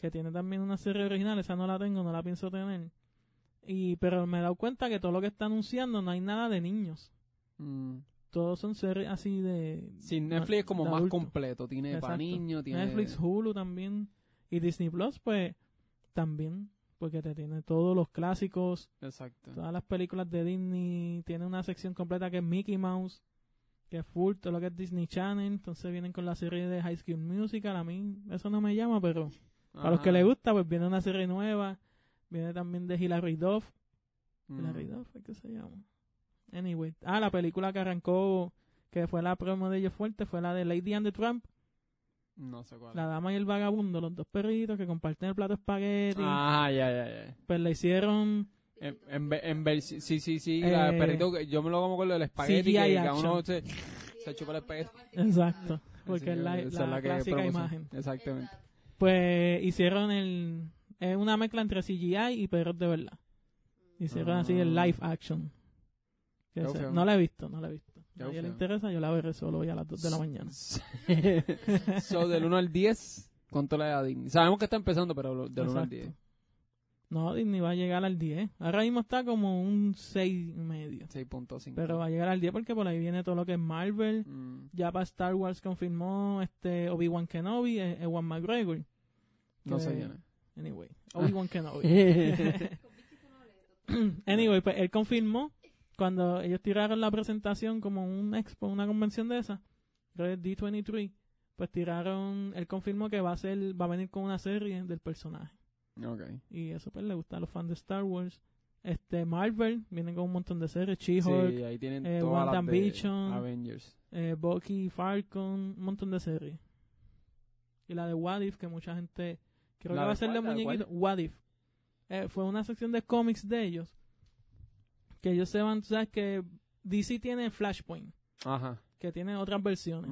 [SPEAKER 2] que tiene también una serie original, esa no la tengo, no la pienso tener. Y, pero me he dado cuenta que todo lo que está anunciando no hay nada de niños.
[SPEAKER 1] Mm.
[SPEAKER 2] Todos son series así de...
[SPEAKER 1] Sí, Netflix es como más
[SPEAKER 2] adulto.
[SPEAKER 1] completo. Tiene para niños, tiene...
[SPEAKER 2] Netflix, Hulu también. Y Disney Plus, pues, también. Porque te tiene todos los clásicos,
[SPEAKER 1] Exacto.
[SPEAKER 2] todas las películas de Disney. Tiene una sección completa que es Mickey Mouse, que es full, todo lo que es Disney Channel. Entonces vienen con la serie de High School Musical. A mí eso no me llama, pero para los que les gusta, pues viene una serie nueva. Viene también de Hilary Duff.
[SPEAKER 1] Mm.
[SPEAKER 2] Hilary Duff, ¿qué se llama? Anyway. Ah, la película que arrancó, que fue la promo de ellos fuerte, fue la de Lady and the Tramp.
[SPEAKER 1] No sé cuál.
[SPEAKER 2] La dama y el vagabundo, los dos perritos que comparten el plato de espagueti.
[SPEAKER 1] Ah, ya, ya, ya.
[SPEAKER 2] Pues le hicieron
[SPEAKER 1] En, en, ve- en ver- sí, sí, sí.
[SPEAKER 2] Eh,
[SPEAKER 1] la perrito, que- yo me lo como con lo del espagueti,
[SPEAKER 2] CGI
[SPEAKER 1] que, uno se, se chupa el espagueti.
[SPEAKER 2] Exacto, porque es la, la clásica
[SPEAKER 1] promoción.
[SPEAKER 2] imagen.
[SPEAKER 1] Exactamente.
[SPEAKER 2] Pues hicieron el es una mezcla entre CGI y perros de verdad. Hicieron así el
[SPEAKER 1] Ah.
[SPEAKER 2] live action. Que se- no la he visto, no la he visto. A ella le interesa, yo la veré solo hoy a las 2 de la mañana.
[SPEAKER 1] so, del 1 al 10, ¿cuánto le da a Disney? Sabemos que está empezando, pero del 1 al
[SPEAKER 2] Exacto.
[SPEAKER 1] 10.
[SPEAKER 2] No, Disney va a llegar al 10. Ahora mismo está como un 6 y medio.
[SPEAKER 1] 6.5.
[SPEAKER 2] Pero va a llegar al 10 porque por ahí viene todo lo que es Marvel.
[SPEAKER 1] Mm,
[SPEAKER 2] Ya para Star Wars confirmó este Obi-Wan Kenobi, eh, Ewan McGregor.
[SPEAKER 1] no sé quién es.
[SPEAKER 2] Anyway, Obi-Wan Kenobi. anyway, pues él confirmó cuando ellos tiraron la presentación como un expo, una convención de esa, creo que es D23, pues tiraron, él confirmó que va a ser, va a venir con una serie del personaje.
[SPEAKER 1] Ok.
[SPEAKER 2] Y eso pues le gusta a los fans de Star Wars. Este Marvel, vienen con un montón de series, She-Hulk,
[SPEAKER 1] Sí, ahí tienen
[SPEAKER 2] eh,
[SPEAKER 1] todas las. Avengers.
[SPEAKER 2] eh, Bucky, Falcon, un montón de series. y la de What If, que mucha gente creo
[SPEAKER 1] ¿La
[SPEAKER 2] que va a ser de muñequitos. What If. Eh, fue una sección de cómics de ellos. Que ellos se van, tú sabes que DC tiene Flashpoint,
[SPEAKER 1] Ajá.
[SPEAKER 2] que tiene otras versiones.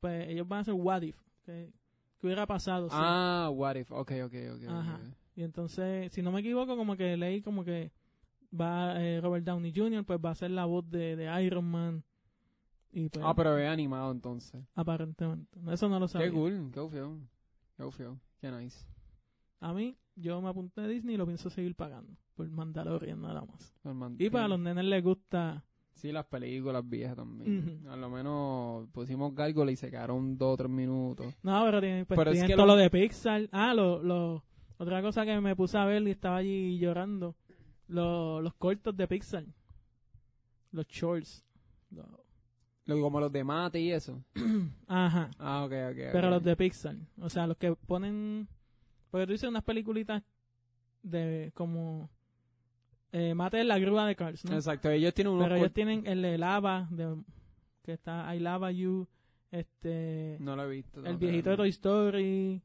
[SPEAKER 2] Pues ellos van a hacer What If, que, que hubiera pasado. sí.
[SPEAKER 1] Ah, what if. Ok, ok, ok.
[SPEAKER 2] Ajá. Y entonces, si no me equivoco, como que leí como que va eh, Robert Downey Jr., pues va a ser la voz de, de Iron Man. Y pues,
[SPEAKER 1] Ah, pero es animado entonces.
[SPEAKER 2] aparentemente. Eso no lo sabía.
[SPEAKER 1] Qué cool, qué ufio. Qué. Qué nice.
[SPEAKER 2] A mí, yo me apunté a Disney y lo pienso seguir pagando. Por Mandalorian nada más. Y para los nenes les gusta...
[SPEAKER 1] Sí, las películas viejas también.
[SPEAKER 2] Ujú.
[SPEAKER 1] A lo menos pusimos gárgola y se quedaron dos o tres minutos.
[SPEAKER 2] No, pero tienen, pues,
[SPEAKER 1] Pero es
[SPEAKER 2] tienen
[SPEAKER 1] que
[SPEAKER 2] todo
[SPEAKER 1] lo-
[SPEAKER 2] lo de Pixar. Ah, lo, lo, otra cosa que me puse a ver y estaba allí llorando. Lo- los cortos de Pixar. Los shorts. Lo-
[SPEAKER 1] Como los de mate y eso.
[SPEAKER 2] Ajá.
[SPEAKER 1] Ah, ok, ok.
[SPEAKER 2] Pero
[SPEAKER 1] ok.
[SPEAKER 2] los de Pixar. O sea, los que ponen... Porque tú dices unas peliculitas de como... Eh, Mate en la grúa de Cars, ¿no?
[SPEAKER 1] Exacto, ellos tienen unos
[SPEAKER 2] Pero ellos tienen el de Lava, de, que está I Lava You, este...
[SPEAKER 1] No lo he visto.
[SPEAKER 2] el viejito de. Toy Story.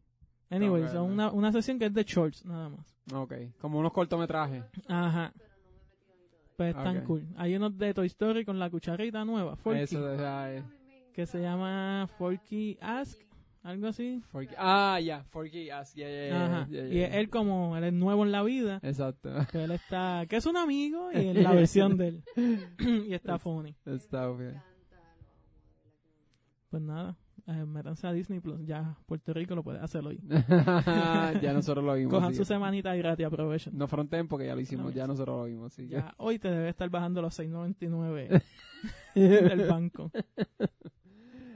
[SPEAKER 2] Anyway, son una, una sesión que es de shorts, nada más.
[SPEAKER 1] Ok, como unos cortometrajes.
[SPEAKER 2] Ajá. Pues están
[SPEAKER 1] Ok.
[SPEAKER 2] cool. Hay unos de Toy Story con la cucharita nueva, Forky,
[SPEAKER 1] Eso, o sea, eh,
[SPEAKER 2] que se llama Forky Ask, algo así.
[SPEAKER 1] Ah, ya, Forky, ah, yeah, yeah, yeah, yeah,
[SPEAKER 2] Y
[SPEAKER 1] yeah.
[SPEAKER 2] él como, él es nuevo en la vida,
[SPEAKER 1] Exacto.
[SPEAKER 2] que él está, que es un amigo, y en la versión de él. y está funny.
[SPEAKER 1] Está bien.
[SPEAKER 2] Pues nada, eh, métanse a Disney Plus, ya Puerto Rico lo puede hacer hoy.
[SPEAKER 1] ya nosotros lo vimos.
[SPEAKER 2] Cojan
[SPEAKER 1] así
[SPEAKER 2] su semanita gratis, aprovechen.
[SPEAKER 1] No fronten porque ya lo hicimos,
[SPEAKER 2] No,
[SPEAKER 1] ya nosotros lo vimos. Que-
[SPEAKER 2] Ya, hoy te debe estar bajando los 6.99 del banco.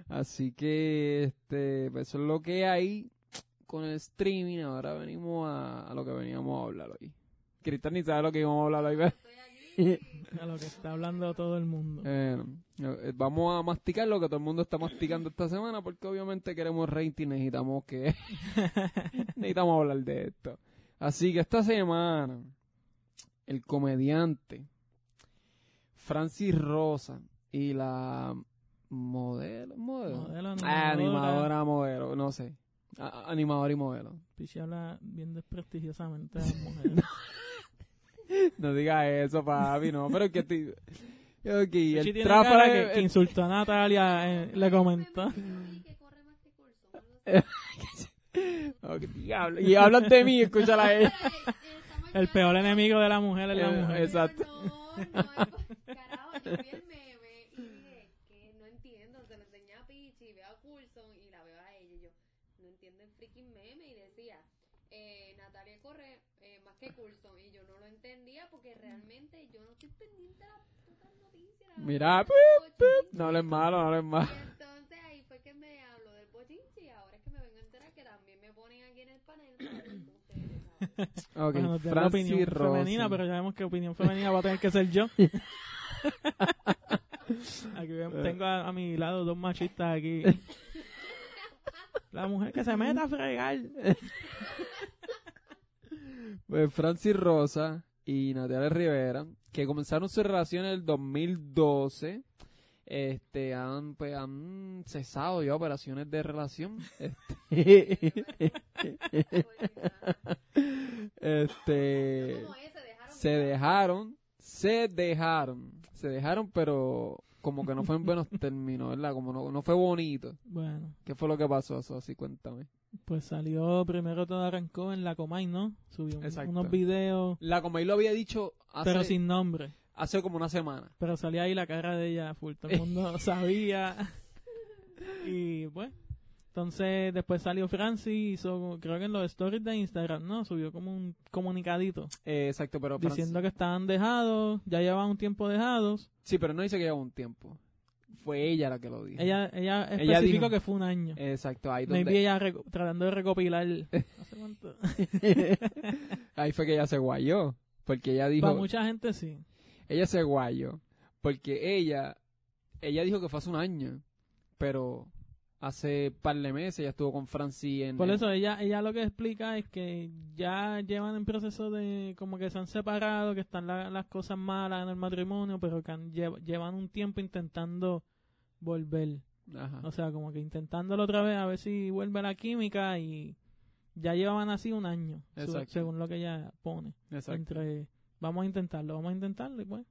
[SPEAKER 1] Así que este, pues, eso es lo que hay con el streaming. Ahora venimos a, a lo que veníamos a hablar hoy. Cristian ni sabe lo que íbamos a hablar hoy.
[SPEAKER 2] A lo que está hablando todo el mundo.
[SPEAKER 1] Eh, eh, vamos a masticar lo que todo el mundo está masticando esta semana porque obviamente queremos rating, necesitamos que necesitamos hablar de esto. Así que esta semana el comediante Francis Rosa y la modelo, modelo,
[SPEAKER 2] Modelo, animadora.
[SPEAKER 1] animadora, modelo, no sé, A- a- animadora y modelo.
[SPEAKER 2] Pichi habla bien desprestigiosamente a las mujeres.
[SPEAKER 1] No digas eso, papi, no, pero es que estoy... Ok,
[SPEAKER 2] Pichi
[SPEAKER 1] el
[SPEAKER 2] tiene
[SPEAKER 1] tráfala
[SPEAKER 2] cara que,
[SPEAKER 1] es-
[SPEAKER 2] que insultó a Natalia, eh, le comentó.
[SPEAKER 1] Ok, diablo. Y hablan de mí, escúchala a ella.
[SPEAKER 2] El peor enemigo de la mujer es la
[SPEAKER 1] Eh,
[SPEAKER 2] mujer.
[SPEAKER 1] Exacto.
[SPEAKER 3] No, no, carajo, yo vi el meme y dije que no entiendo, se lo enseñé a Pichi, veo a Coulson y la veo a ella y yo no entiendo el freaking meme y decía eh, Natalia corre eh, más que Coulson y yo no lo entendía porque realmente yo no estoy pendiente de las putas noticias. la
[SPEAKER 1] Mira, pip,
[SPEAKER 3] bochinche.
[SPEAKER 1] No hables malo, no hables
[SPEAKER 3] Y
[SPEAKER 1] malo.
[SPEAKER 3] entonces ahí fue que me habló del bochinche y ahora es que me vengo a enterar que también me ponen aquí en el panel para.
[SPEAKER 1] Ok,
[SPEAKER 2] Bueno,
[SPEAKER 1] Francis
[SPEAKER 2] opinión
[SPEAKER 1] Rosa.
[SPEAKER 2] femenina, pero ya vemos que opinión femenina va a tener que ser yo. Aquí ven- tengo a, a mi lado dos machistas aquí. La mujer que se meta a fregar.
[SPEAKER 1] Pues Francis Rosa y Natalia Rivera, que comenzaron su relación en el 2012, este, han, pues, han cesado ya operaciones de relación. Este, este,
[SPEAKER 3] se dejaron,
[SPEAKER 1] se dejaron, se dejaron, pero como que no fue en buenos términos, ¿verdad? Como no, no fue bonito.
[SPEAKER 2] Bueno,
[SPEAKER 1] ¿Qué fue lo que pasó, eso? Así cuéntame.
[SPEAKER 2] pues salió, primero todo arrancó en la Comay, ¿no? Subió
[SPEAKER 1] Exacto.
[SPEAKER 2] unos videos,
[SPEAKER 1] La como él lo había dicho hace,
[SPEAKER 2] pero sin nombre.
[SPEAKER 1] hace como una semana.
[SPEAKER 2] Pero salía ahí la cara de ella full, todo el mundo sabía. Y pues, entonces después salió Francis, hizo, creo que en los stories de Instagram, ¿no? Subió como un comunicadito
[SPEAKER 1] Eh, exacto, pero Francis-
[SPEAKER 2] diciendo que estaban dejados, ya llevaban un tiempo dejados.
[SPEAKER 1] Sí, pero no dice que lleva un tiempo. Fue ella la que lo dijo.
[SPEAKER 2] Ella, ella
[SPEAKER 1] Ella
[SPEAKER 2] especificó
[SPEAKER 1] dijo-
[SPEAKER 2] que fue un año.
[SPEAKER 1] Exacto, ahí
[SPEAKER 2] Maybe
[SPEAKER 1] donde...
[SPEAKER 2] ella tratando de recopilar. no sé cuánto.
[SPEAKER 1] ahí fue que ella se guayó. Porque ella dijo...
[SPEAKER 2] Para mucha gente sí.
[SPEAKER 1] Ella se guayó. Porque ella... Ella dijo que fue hace un año. Pero hace par de meses ella estuvo con Francis en...
[SPEAKER 2] Por eso ella, ella lo que explica es que ya llevan en proceso de como que se han separado, que están la- las cosas malas en el matrimonio, pero que han- lle- llevan un tiempo intentando volver.
[SPEAKER 1] Ajá.
[SPEAKER 2] O sea, como que intentándolo otra vez a ver si vuelve la química y ya llevaban así un año, su- según lo que ella pone.
[SPEAKER 1] Exacto.
[SPEAKER 2] Entre, vamos a intentarlo, vamos a intentarlo y pues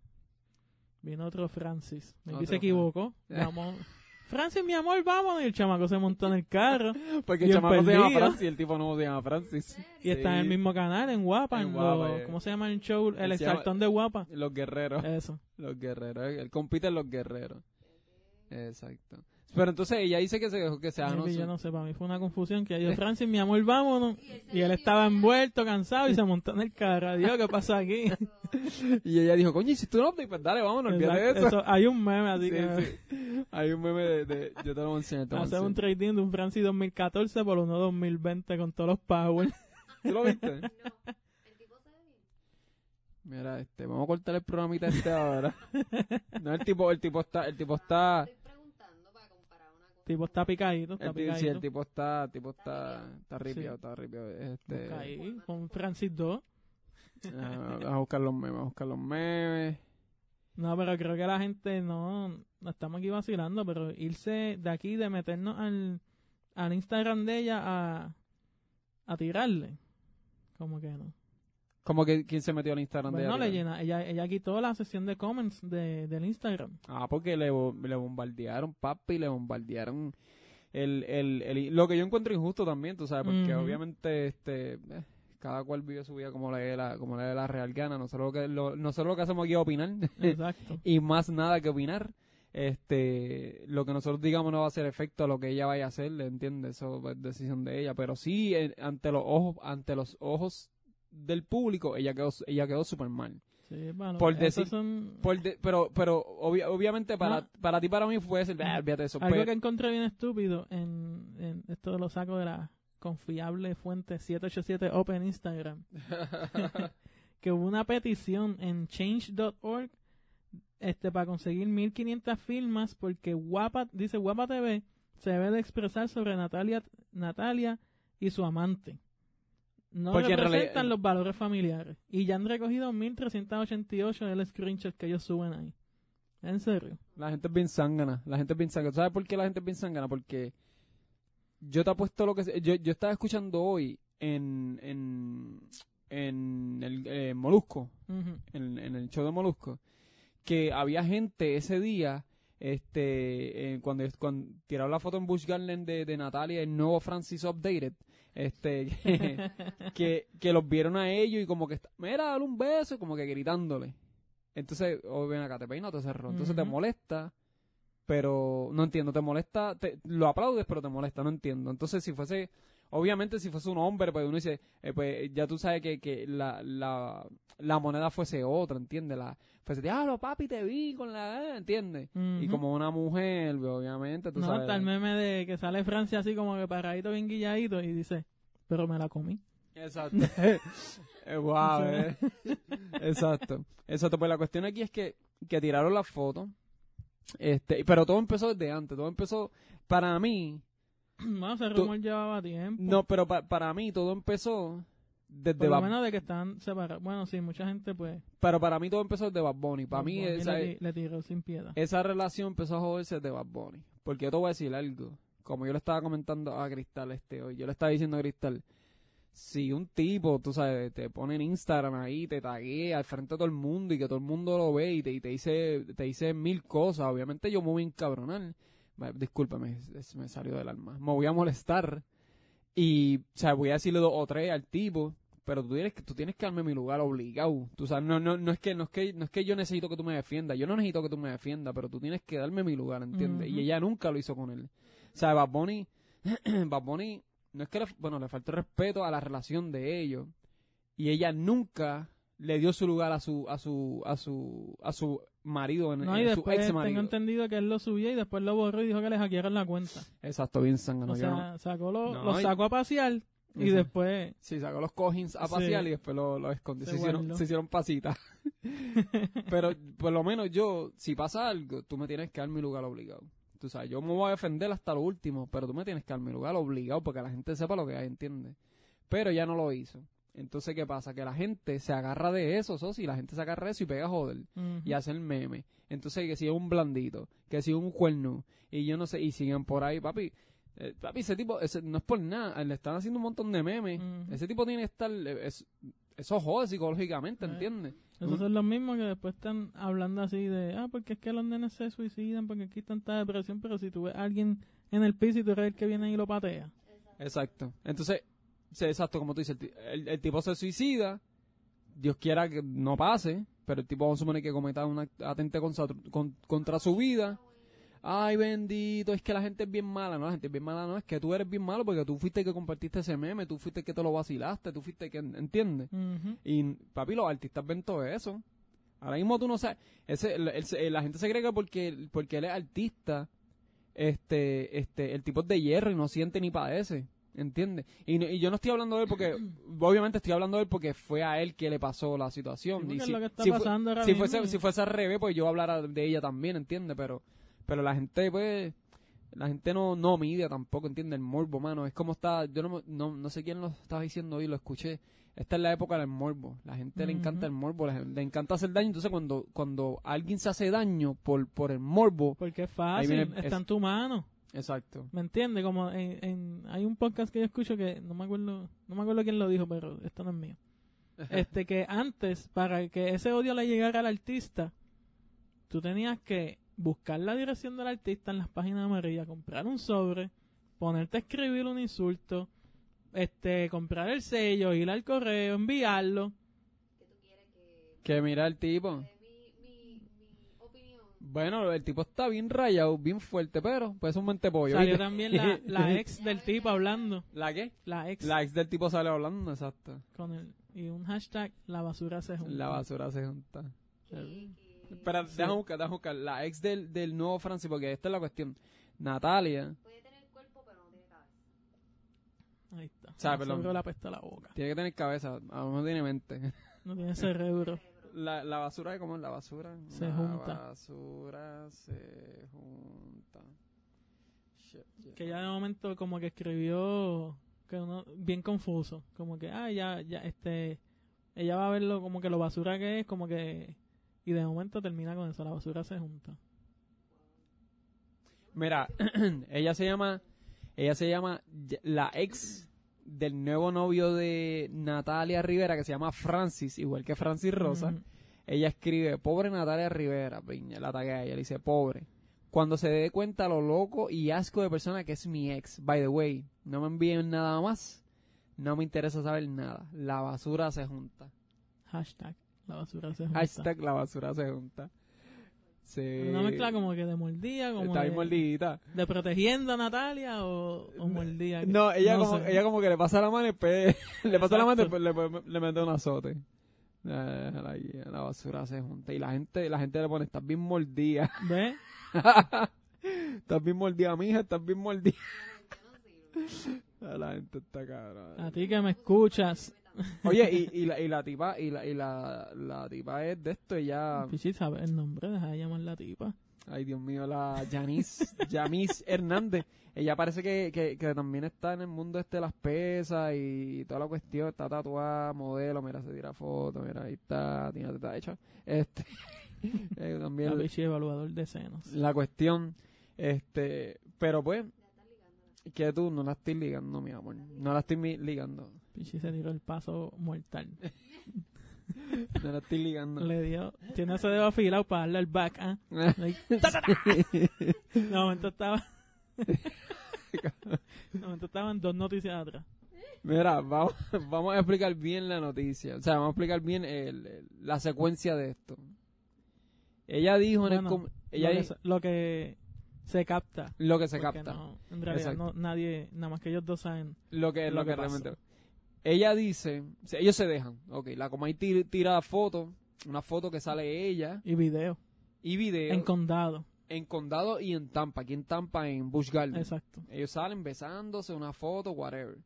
[SPEAKER 2] vino otro Francis. Me se equivocó. Vamos. Francis, mi amor, vamos. Y el chamaco se montó en el carro
[SPEAKER 1] Porque el chamaco se llama
[SPEAKER 2] perdido.
[SPEAKER 1] Francis y el tipo nuevo se llama Francis.
[SPEAKER 2] y está en el mismo canal, en Guapa.
[SPEAKER 1] En
[SPEAKER 2] En
[SPEAKER 1] Guapa,
[SPEAKER 2] lo-
[SPEAKER 1] eh.
[SPEAKER 2] ¿Cómo se llama el show? El exaltón de Guapa.
[SPEAKER 1] Los guerreros.
[SPEAKER 2] Eso.
[SPEAKER 1] Los guerreros. Él compite en los guerreros. Exacto. Pero entonces ella dice que se, que se no
[SPEAKER 2] yo no sé, para mí fue una confusión que yo, Francis, mi amor, vámonos. Y él estaba envuelto, cansado y se montó en el carro. Dios, ¿qué pasa aquí?
[SPEAKER 1] Y ella dijo, coño, hiciste un update, pues dale, vámonos, olvídate de eso.
[SPEAKER 2] eso- Hay un meme así
[SPEAKER 1] Sí,
[SPEAKER 2] que
[SPEAKER 1] sí. Hay un meme de, de- yo te lo voy a
[SPEAKER 2] hacer un trading de un Francis 2014 por uno 2020 con todos los power.
[SPEAKER 1] ¿Tú lo viste? Mira, este, vamos a cortar el programita este ahora. No, el tipo, el tipo está, el tipo está,
[SPEAKER 3] preguntando para comparar una cosa.
[SPEAKER 2] Tipo está picadito, está
[SPEAKER 1] el,
[SPEAKER 2] picadito.
[SPEAKER 1] sí, el tipo está, tipo está, está ripiado, está ripiado. Este,
[SPEAKER 2] Busca ahí, con Francis 2.
[SPEAKER 1] ah, a buscar los memes, a buscar los memes.
[SPEAKER 2] No, pero creo que la gente no, no estamos aquí vacilando, pero irse de aquí, de meternos al, al Instagram de ella a, a tirarle. Como que no.
[SPEAKER 1] Como que, ¿quién se metió al Instagram de
[SPEAKER 2] Bueno,
[SPEAKER 1] ella?
[SPEAKER 2] le llena, ella, ella quitó la sesión de comments de, del Instagram.
[SPEAKER 1] Ah, porque le, le bombardearon, papi, le bombardearon el, el, el- lo que yo encuentro injusto también, tú sabes, porque obviamente este eh, cada cual vive su vida como le dé la, como le dé la real gana. Nosotros lo que, lo, nosotros lo que hacemos aquí es opinar
[SPEAKER 2] Exacto.
[SPEAKER 1] y más nada que opinar. Este, lo que nosotros digamos no va a hacer efecto a lo que ella vaya a hacer, ¿entiendes? Eso es decisión de ella, pero sí eh, ante los ojos, ante los ojos del público, ella quedó, ella quedó súper mal.
[SPEAKER 2] Sí, bueno,
[SPEAKER 1] Por decir-
[SPEAKER 2] son
[SPEAKER 1] Por de- pero, pero obvia- obviamente para,
[SPEAKER 2] No.
[SPEAKER 1] para ti, para mí fue decir, "Ah, de eso.
[SPEAKER 2] algo
[SPEAKER 1] pero-
[SPEAKER 2] que encontré bien estúpido en, en esto lo saco de la confiable fuente 787 Open Instagram. que hubo una petición en change.org este para conseguir 1500 firmas porque Guapa dice Guapa TV se debe de expresar sobre Natalia Natalia y su amante. No
[SPEAKER 1] Porque en
[SPEAKER 2] representan
[SPEAKER 1] realidad-
[SPEAKER 2] los valores familiares y ya han recogido 1388 del screenshot que ellos suben ahí. ¿En serio?
[SPEAKER 1] La gente es bien zángana. La gente es bien zángana. ¿Sabes por qué la gente es bien zángana? Porque yo te apuesto lo que... Yo, yo estaba escuchando hoy en, en, en el eh, Molusco, en, en el show de Molusco, que había gente ese día, este, eh, cuando, cuando tiraron la foto en Bush Garden de, de Natalia, el nuevo Francis Updated, este, que, que, que los vieron a ellos y como que, está- mira, dale un beso, como que gritándole. Entonces, o ven acá, te peino, te cerró. Entonces te molesta, pero no entiendo, te molesta, te, lo aplaudes, pero te molesta, no entiendo. Entonces, si fuese, obviamente, si fuese un hombre, pues uno dice, eh, pues ya tú sabes que, que la, la, la moneda fuese otra, ¿entiendes? La, fuese, diablo, papi, te vi con la, eh", ¿entiendes? Y como una mujer, pues, obviamente, tú
[SPEAKER 2] no,
[SPEAKER 1] sabes.
[SPEAKER 2] está el meme de que sale Francia así como que paradito bien guilladito y dice, pero me la comí.
[SPEAKER 1] Exacto. Eh, wow, eh. Exacto. Exacto. Pues la cuestión aquí es que, que tiraron la foto. Este, pero todo empezó desde antes. Todo empezó, para mí,
[SPEAKER 2] Bueno, ese
[SPEAKER 1] Tú-
[SPEAKER 2] rumor llevaba tiempo.
[SPEAKER 1] no, pero pa- para mí todo empezó desde
[SPEAKER 2] Por lo
[SPEAKER 1] Bad
[SPEAKER 2] menos de que están separados. Bueno, sí, mucha gente pues...
[SPEAKER 1] Pero para mí todo empezó desde Bad Bunny. Para mí
[SPEAKER 2] Bunny
[SPEAKER 1] esa,
[SPEAKER 2] le tiró sin piedad.
[SPEAKER 1] esa relación empezó a joderse desde Bad Bunny. Porque yo te voy a decir algo. Como yo le estaba comentando a Cristal este hoy. Yo le estaba diciendo a Cristal. Si un tipo, tú sabes, te pone en Instagram ahí, te taguea al frente de todo el mundo y que todo el mundo lo ve y te, y te dice te dice mil cosas, obviamente yo me voy a encabronar. Discúlpame, me salió del alma. Me voy a molestar y, o sea, voy a decirle dos o tres al tipo, pero tú tienes que, tú tienes que darme mi lugar obligado. Tú sabes, no, no, no es que, no es que, no es que yo necesito que tú me defiendas. Yo no necesito que tú me defiendas, pero tú tienes que darme mi lugar, ¿entiendes? Y ella nunca lo hizo con él. O sea, Bad Bunny, Bad Bunny, no es que le, bueno, le faltó respeto a la relación de ellos. Y ella nunca le dio su lugar a su, a su, a su, a su marido, en,
[SPEAKER 2] No, y
[SPEAKER 1] en su
[SPEAKER 2] después
[SPEAKER 1] ex
[SPEAKER 2] tengo
[SPEAKER 1] marido.
[SPEAKER 2] entendido que él lo subió y después lo borró y dijo que le hackearon la cuenta.
[SPEAKER 1] Exacto, bien sangano.
[SPEAKER 2] o sea,
[SPEAKER 1] no-
[SPEAKER 2] sacó lo,
[SPEAKER 1] No,
[SPEAKER 2] lo sacó a pasear y después...
[SPEAKER 1] Sí, sacó los cojins a
[SPEAKER 2] Sí.
[SPEAKER 1] pasear y después lo, lo escondió.
[SPEAKER 2] Se
[SPEAKER 1] Se, hicieron,
[SPEAKER 2] guardó.
[SPEAKER 1] se hicieron pasitas. Pero por lo menos yo, si pasa algo, tú me tienes que dar mi lugar obligado. Tú sabes, yo me voy a defender hasta lo último, pero tú me tienes que dar mi lugar obligado porque la gente sepa lo que hay, ¿entiendes? Pero ella no lo hizo. Entonces, ¿qué pasa? Que la gente se agarra de eso, Sosi, la gente se agarra de eso y pega a joder y hacen meme. Entonces, que si es un blandito, que si es un cuerno, y yo no sé, y siguen por ahí, papi. eh, papi, ese tipo, ese, no es por nada, le están haciendo un montón de memes. Ese tipo tiene que estar, eh, es- eso jode psicológicamente,
[SPEAKER 2] Eh.
[SPEAKER 1] ¿entiendes?
[SPEAKER 2] Esos son los mismos que después están hablando así de, ah, porque es que los nenes se suicidan, porque aquí hay tanta depresión, pero si tú ves a alguien en el piso y tú eres el que viene y lo patea.
[SPEAKER 1] Exacto. Entonces, sí, exacto, como tú dices, el, el- el tipo se suicida, Dios quiera que no pase, pero el tipo vamos a suponer que cometa un atente contra, con- contra su vida. Ay, bendito, es que la gente es bien mala, no, la gente es bien mala, no, es que tú eres bien malo porque tú fuiste el que compartiste ese meme, tú fuiste el que te lo vacilaste, tú fuiste el que, ¿entiendes? Y, papi, los artistas ven todo eso. Ahora mismo tú no sabes. Ese, el- el- la gente se cree que porque, porque él es artista, este, este, el tipo es de hierro y no siente ni padece. ¿Entiendes? Y, no- y yo no estoy hablando de él porque, obviamente estoy hablando de él porque fue a él que le pasó la situación.
[SPEAKER 2] Sí,
[SPEAKER 1] Y si,
[SPEAKER 2] lo que está
[SPEAKER 1] si
[SPEAKER 2] ahora
[SPEAKER 1] si fuese, si fuese al revés, pues yo hablara de ella también, ¿entiendes? Pero, pero la gente, pues, la gente no, no mide tampoco, ¿entiendes? El morbo, mano. Es como está, yo no, no, no sé quién lo estaba diciendo hoy, lo escuché. Esta es la época del morbo. La gente le encanta el morbo, le, le encanta hacer daño. Entonces, cuando, cuando alguien se hace daño por, por el morbo,
[SPEAKER 2] Porque es
[SPEAKER 1] Ahí
[SPEAKER 2] fácil,
[SPEAKER 1] viene-
[SPEAKER 2] está
[SPEAKER 1] es-
[SPEAKER 2] en tu mano.
[SPEAKER 1] Exacto.
[SPEAKER 2] ¿Me entiendes? Como en, en- hay un podcast que yo escucho que no me acuerdo, no me acuerdo quién lo dijo, pero esto no es mío. Este que antes para que ese odio le llegara al artista, tú tenías que buscar la dirección del artista en las páginas amarillas, comprar un sobre, ponerte a escribir un insulto, este comprar el sello, ir al correo, enviarlo.
[SPEAKER 1] Que mira el tipo. Bueno, el tipo está bien rayado, bien fuerte, pero pues es un mente pollo.
[SPEAKER 2] Salió
[SPEAKER 1] ¿viste?
[SPEAKER 2] también la, la ex del tipo hablando,
[SPEAKER 1] ¿La qué?
[SPEAKER 2] la ex
[SPEAKER 1] La ex del tipo sale hablando, exacto.
[SPEAKER 2] con el y un hashtag la basura se junta.
[SPEAKER 1] La basura se junta.
[SPEAKER 2] Sí.
[SPEAKER 1] Espera, déjame buscar, déjame buscar. La ex del, del nuevo Francis, porque esta es la cuestión. Natalia
[SPEAKER 3] Puede tener cuerpo, pero no tiene cabeza.
[SPEAKER 2] Ahí está.
[SPEAKER 1] sea,
[SPEAKER 2] Se
[SPEAKER 1] perdón.
[SPEAKER 2] abrió la pesta a la boca.
[SPEAKER 1] tiene que tener cabeza, aún no tiene mente.
[SPEAKER 2] No tiene cerebro.
[SPEAKER 1] La, la basura, ¿cómo es la basura?
[SPEAKER 2] Se
[SPEAKER 1] la
[SPEAKER 2] junta.
[SPEAKER 1] basura se junta. Shit, yeah.
[SPEAKER 2] que ya de momento como que escribió que uno bien confuso como que ah ya ya este ella va a verlo como que lo basura que es como que y de momento termina con eso la basura se junta
[SPEAKER 1] Mira, ella se llama, ella se llama la ex del nuevo novio de Natalia Rivera que se llama Francis, igual que Francis Rosa. Ella escribe, pobre Natalia Rivera, piña, la taguea a ella, le dice, pobre. Cuando se dé cuenta lo loco y asco de persona que es mi ex. By the way, no me envíen nada más. No me interesa saber nada. La basura se junta.
[SPEAKER 2] hashtag la basura se junta
[SPEAKER 1] Hashtag la basura se junta. Sí.
[SPEAKER 2] una mezcla como que de mordida como
[SPEAKER 1] Está bien
[SPEAKER 2] de,
[SPEAKER 1] mordidita.
[SPEAKER 2] de protegiendo a Natalia o, o mordida
[SPEAKER 1] No, ella
[SPEAKER 2] No
[SPEAKER 1] como,
[SPEAKER 2] sé.
[SPEAKER 1] ella como que le pasa la mano y después le pasa la mano y después le, le mete un azote. Eh, la, la basura se junta y la gente, la gente le pone, estás bien mordida.
[SPEAKER 2] ¿ves?
[SPEAKER 1] estás bien mordida, mija, estás bien mordida. la gente está
[SPEAKER 2] a
[SPEAKER 1] cabrón.
[SPEAKER 2] ti que me escuchas
[SPEAKER 1] Oye, y, y, la, y la tipa, y la, y la, la tipa es de esto, ella,
[SPEAKER 2] Pichi sabe el nombre deja de llamar la tipa.
[SPEAKER 1] Ay Dios mío, la Yanis, Yamis Hernández. Ella parece que, que, que también está en el mundo este de las pesas y toda la cuestión, está tatuada, modelo, mira, se tira foto, mira, ahí está, tiene está hecha. Este, eh, también
[SPEAKER 2] la Pichi evaluador de senos.
[SPEAKER 1] la cuestión, este, pero pues, que tú no la estoy ligando, mi amor, no la estoy ligando,
[SPEAKER 2] Pichi se tiró el paso mortal
[SPEAKER 1] no la estoy ligando.
[SPEAKER 2] Le dio, tiene ese dedo afilado para darle el back, ¿ah? Ahí, ta, ta, ta. De momento estaba. De momento estaban dos noticias atrás.
[SPEAKER 1] Mira, vamos, vamos a explicar bien la noticia. O sea, vamos a explicar bien el- el- la secuencia de esto. Ella dijo en el...
[SPEAKER 2] Bueno,
[SPEAKER 1] com- ella
[SPEAKER 2] lo, que, lo que se capta.
[SPEAKER 1] lo que se capta.
[SPEAKER 2] no, en realidad, no, nadie, nada más que ellos dos saben.
[SPEAKER 1] Lo que,
[SPEAKER 2] lo
[SPEAKER 1] lo que, realmente... Ella dice... ellos se dejan. Ok, la Comay tira, tira foto. Una foto que sale ella.
[SPEAKER 2] Y video.
[SPEAKER 1] Y video.
[SPEAKER 2] En condado.
[SPEAKER 1] en Condado y en Tampa. Aquí en Tampa, en Bush Garden.
[SPEAKER 2] Exacto.
[SPEAKER 1] Ellos salen besándose, una foto, whatever.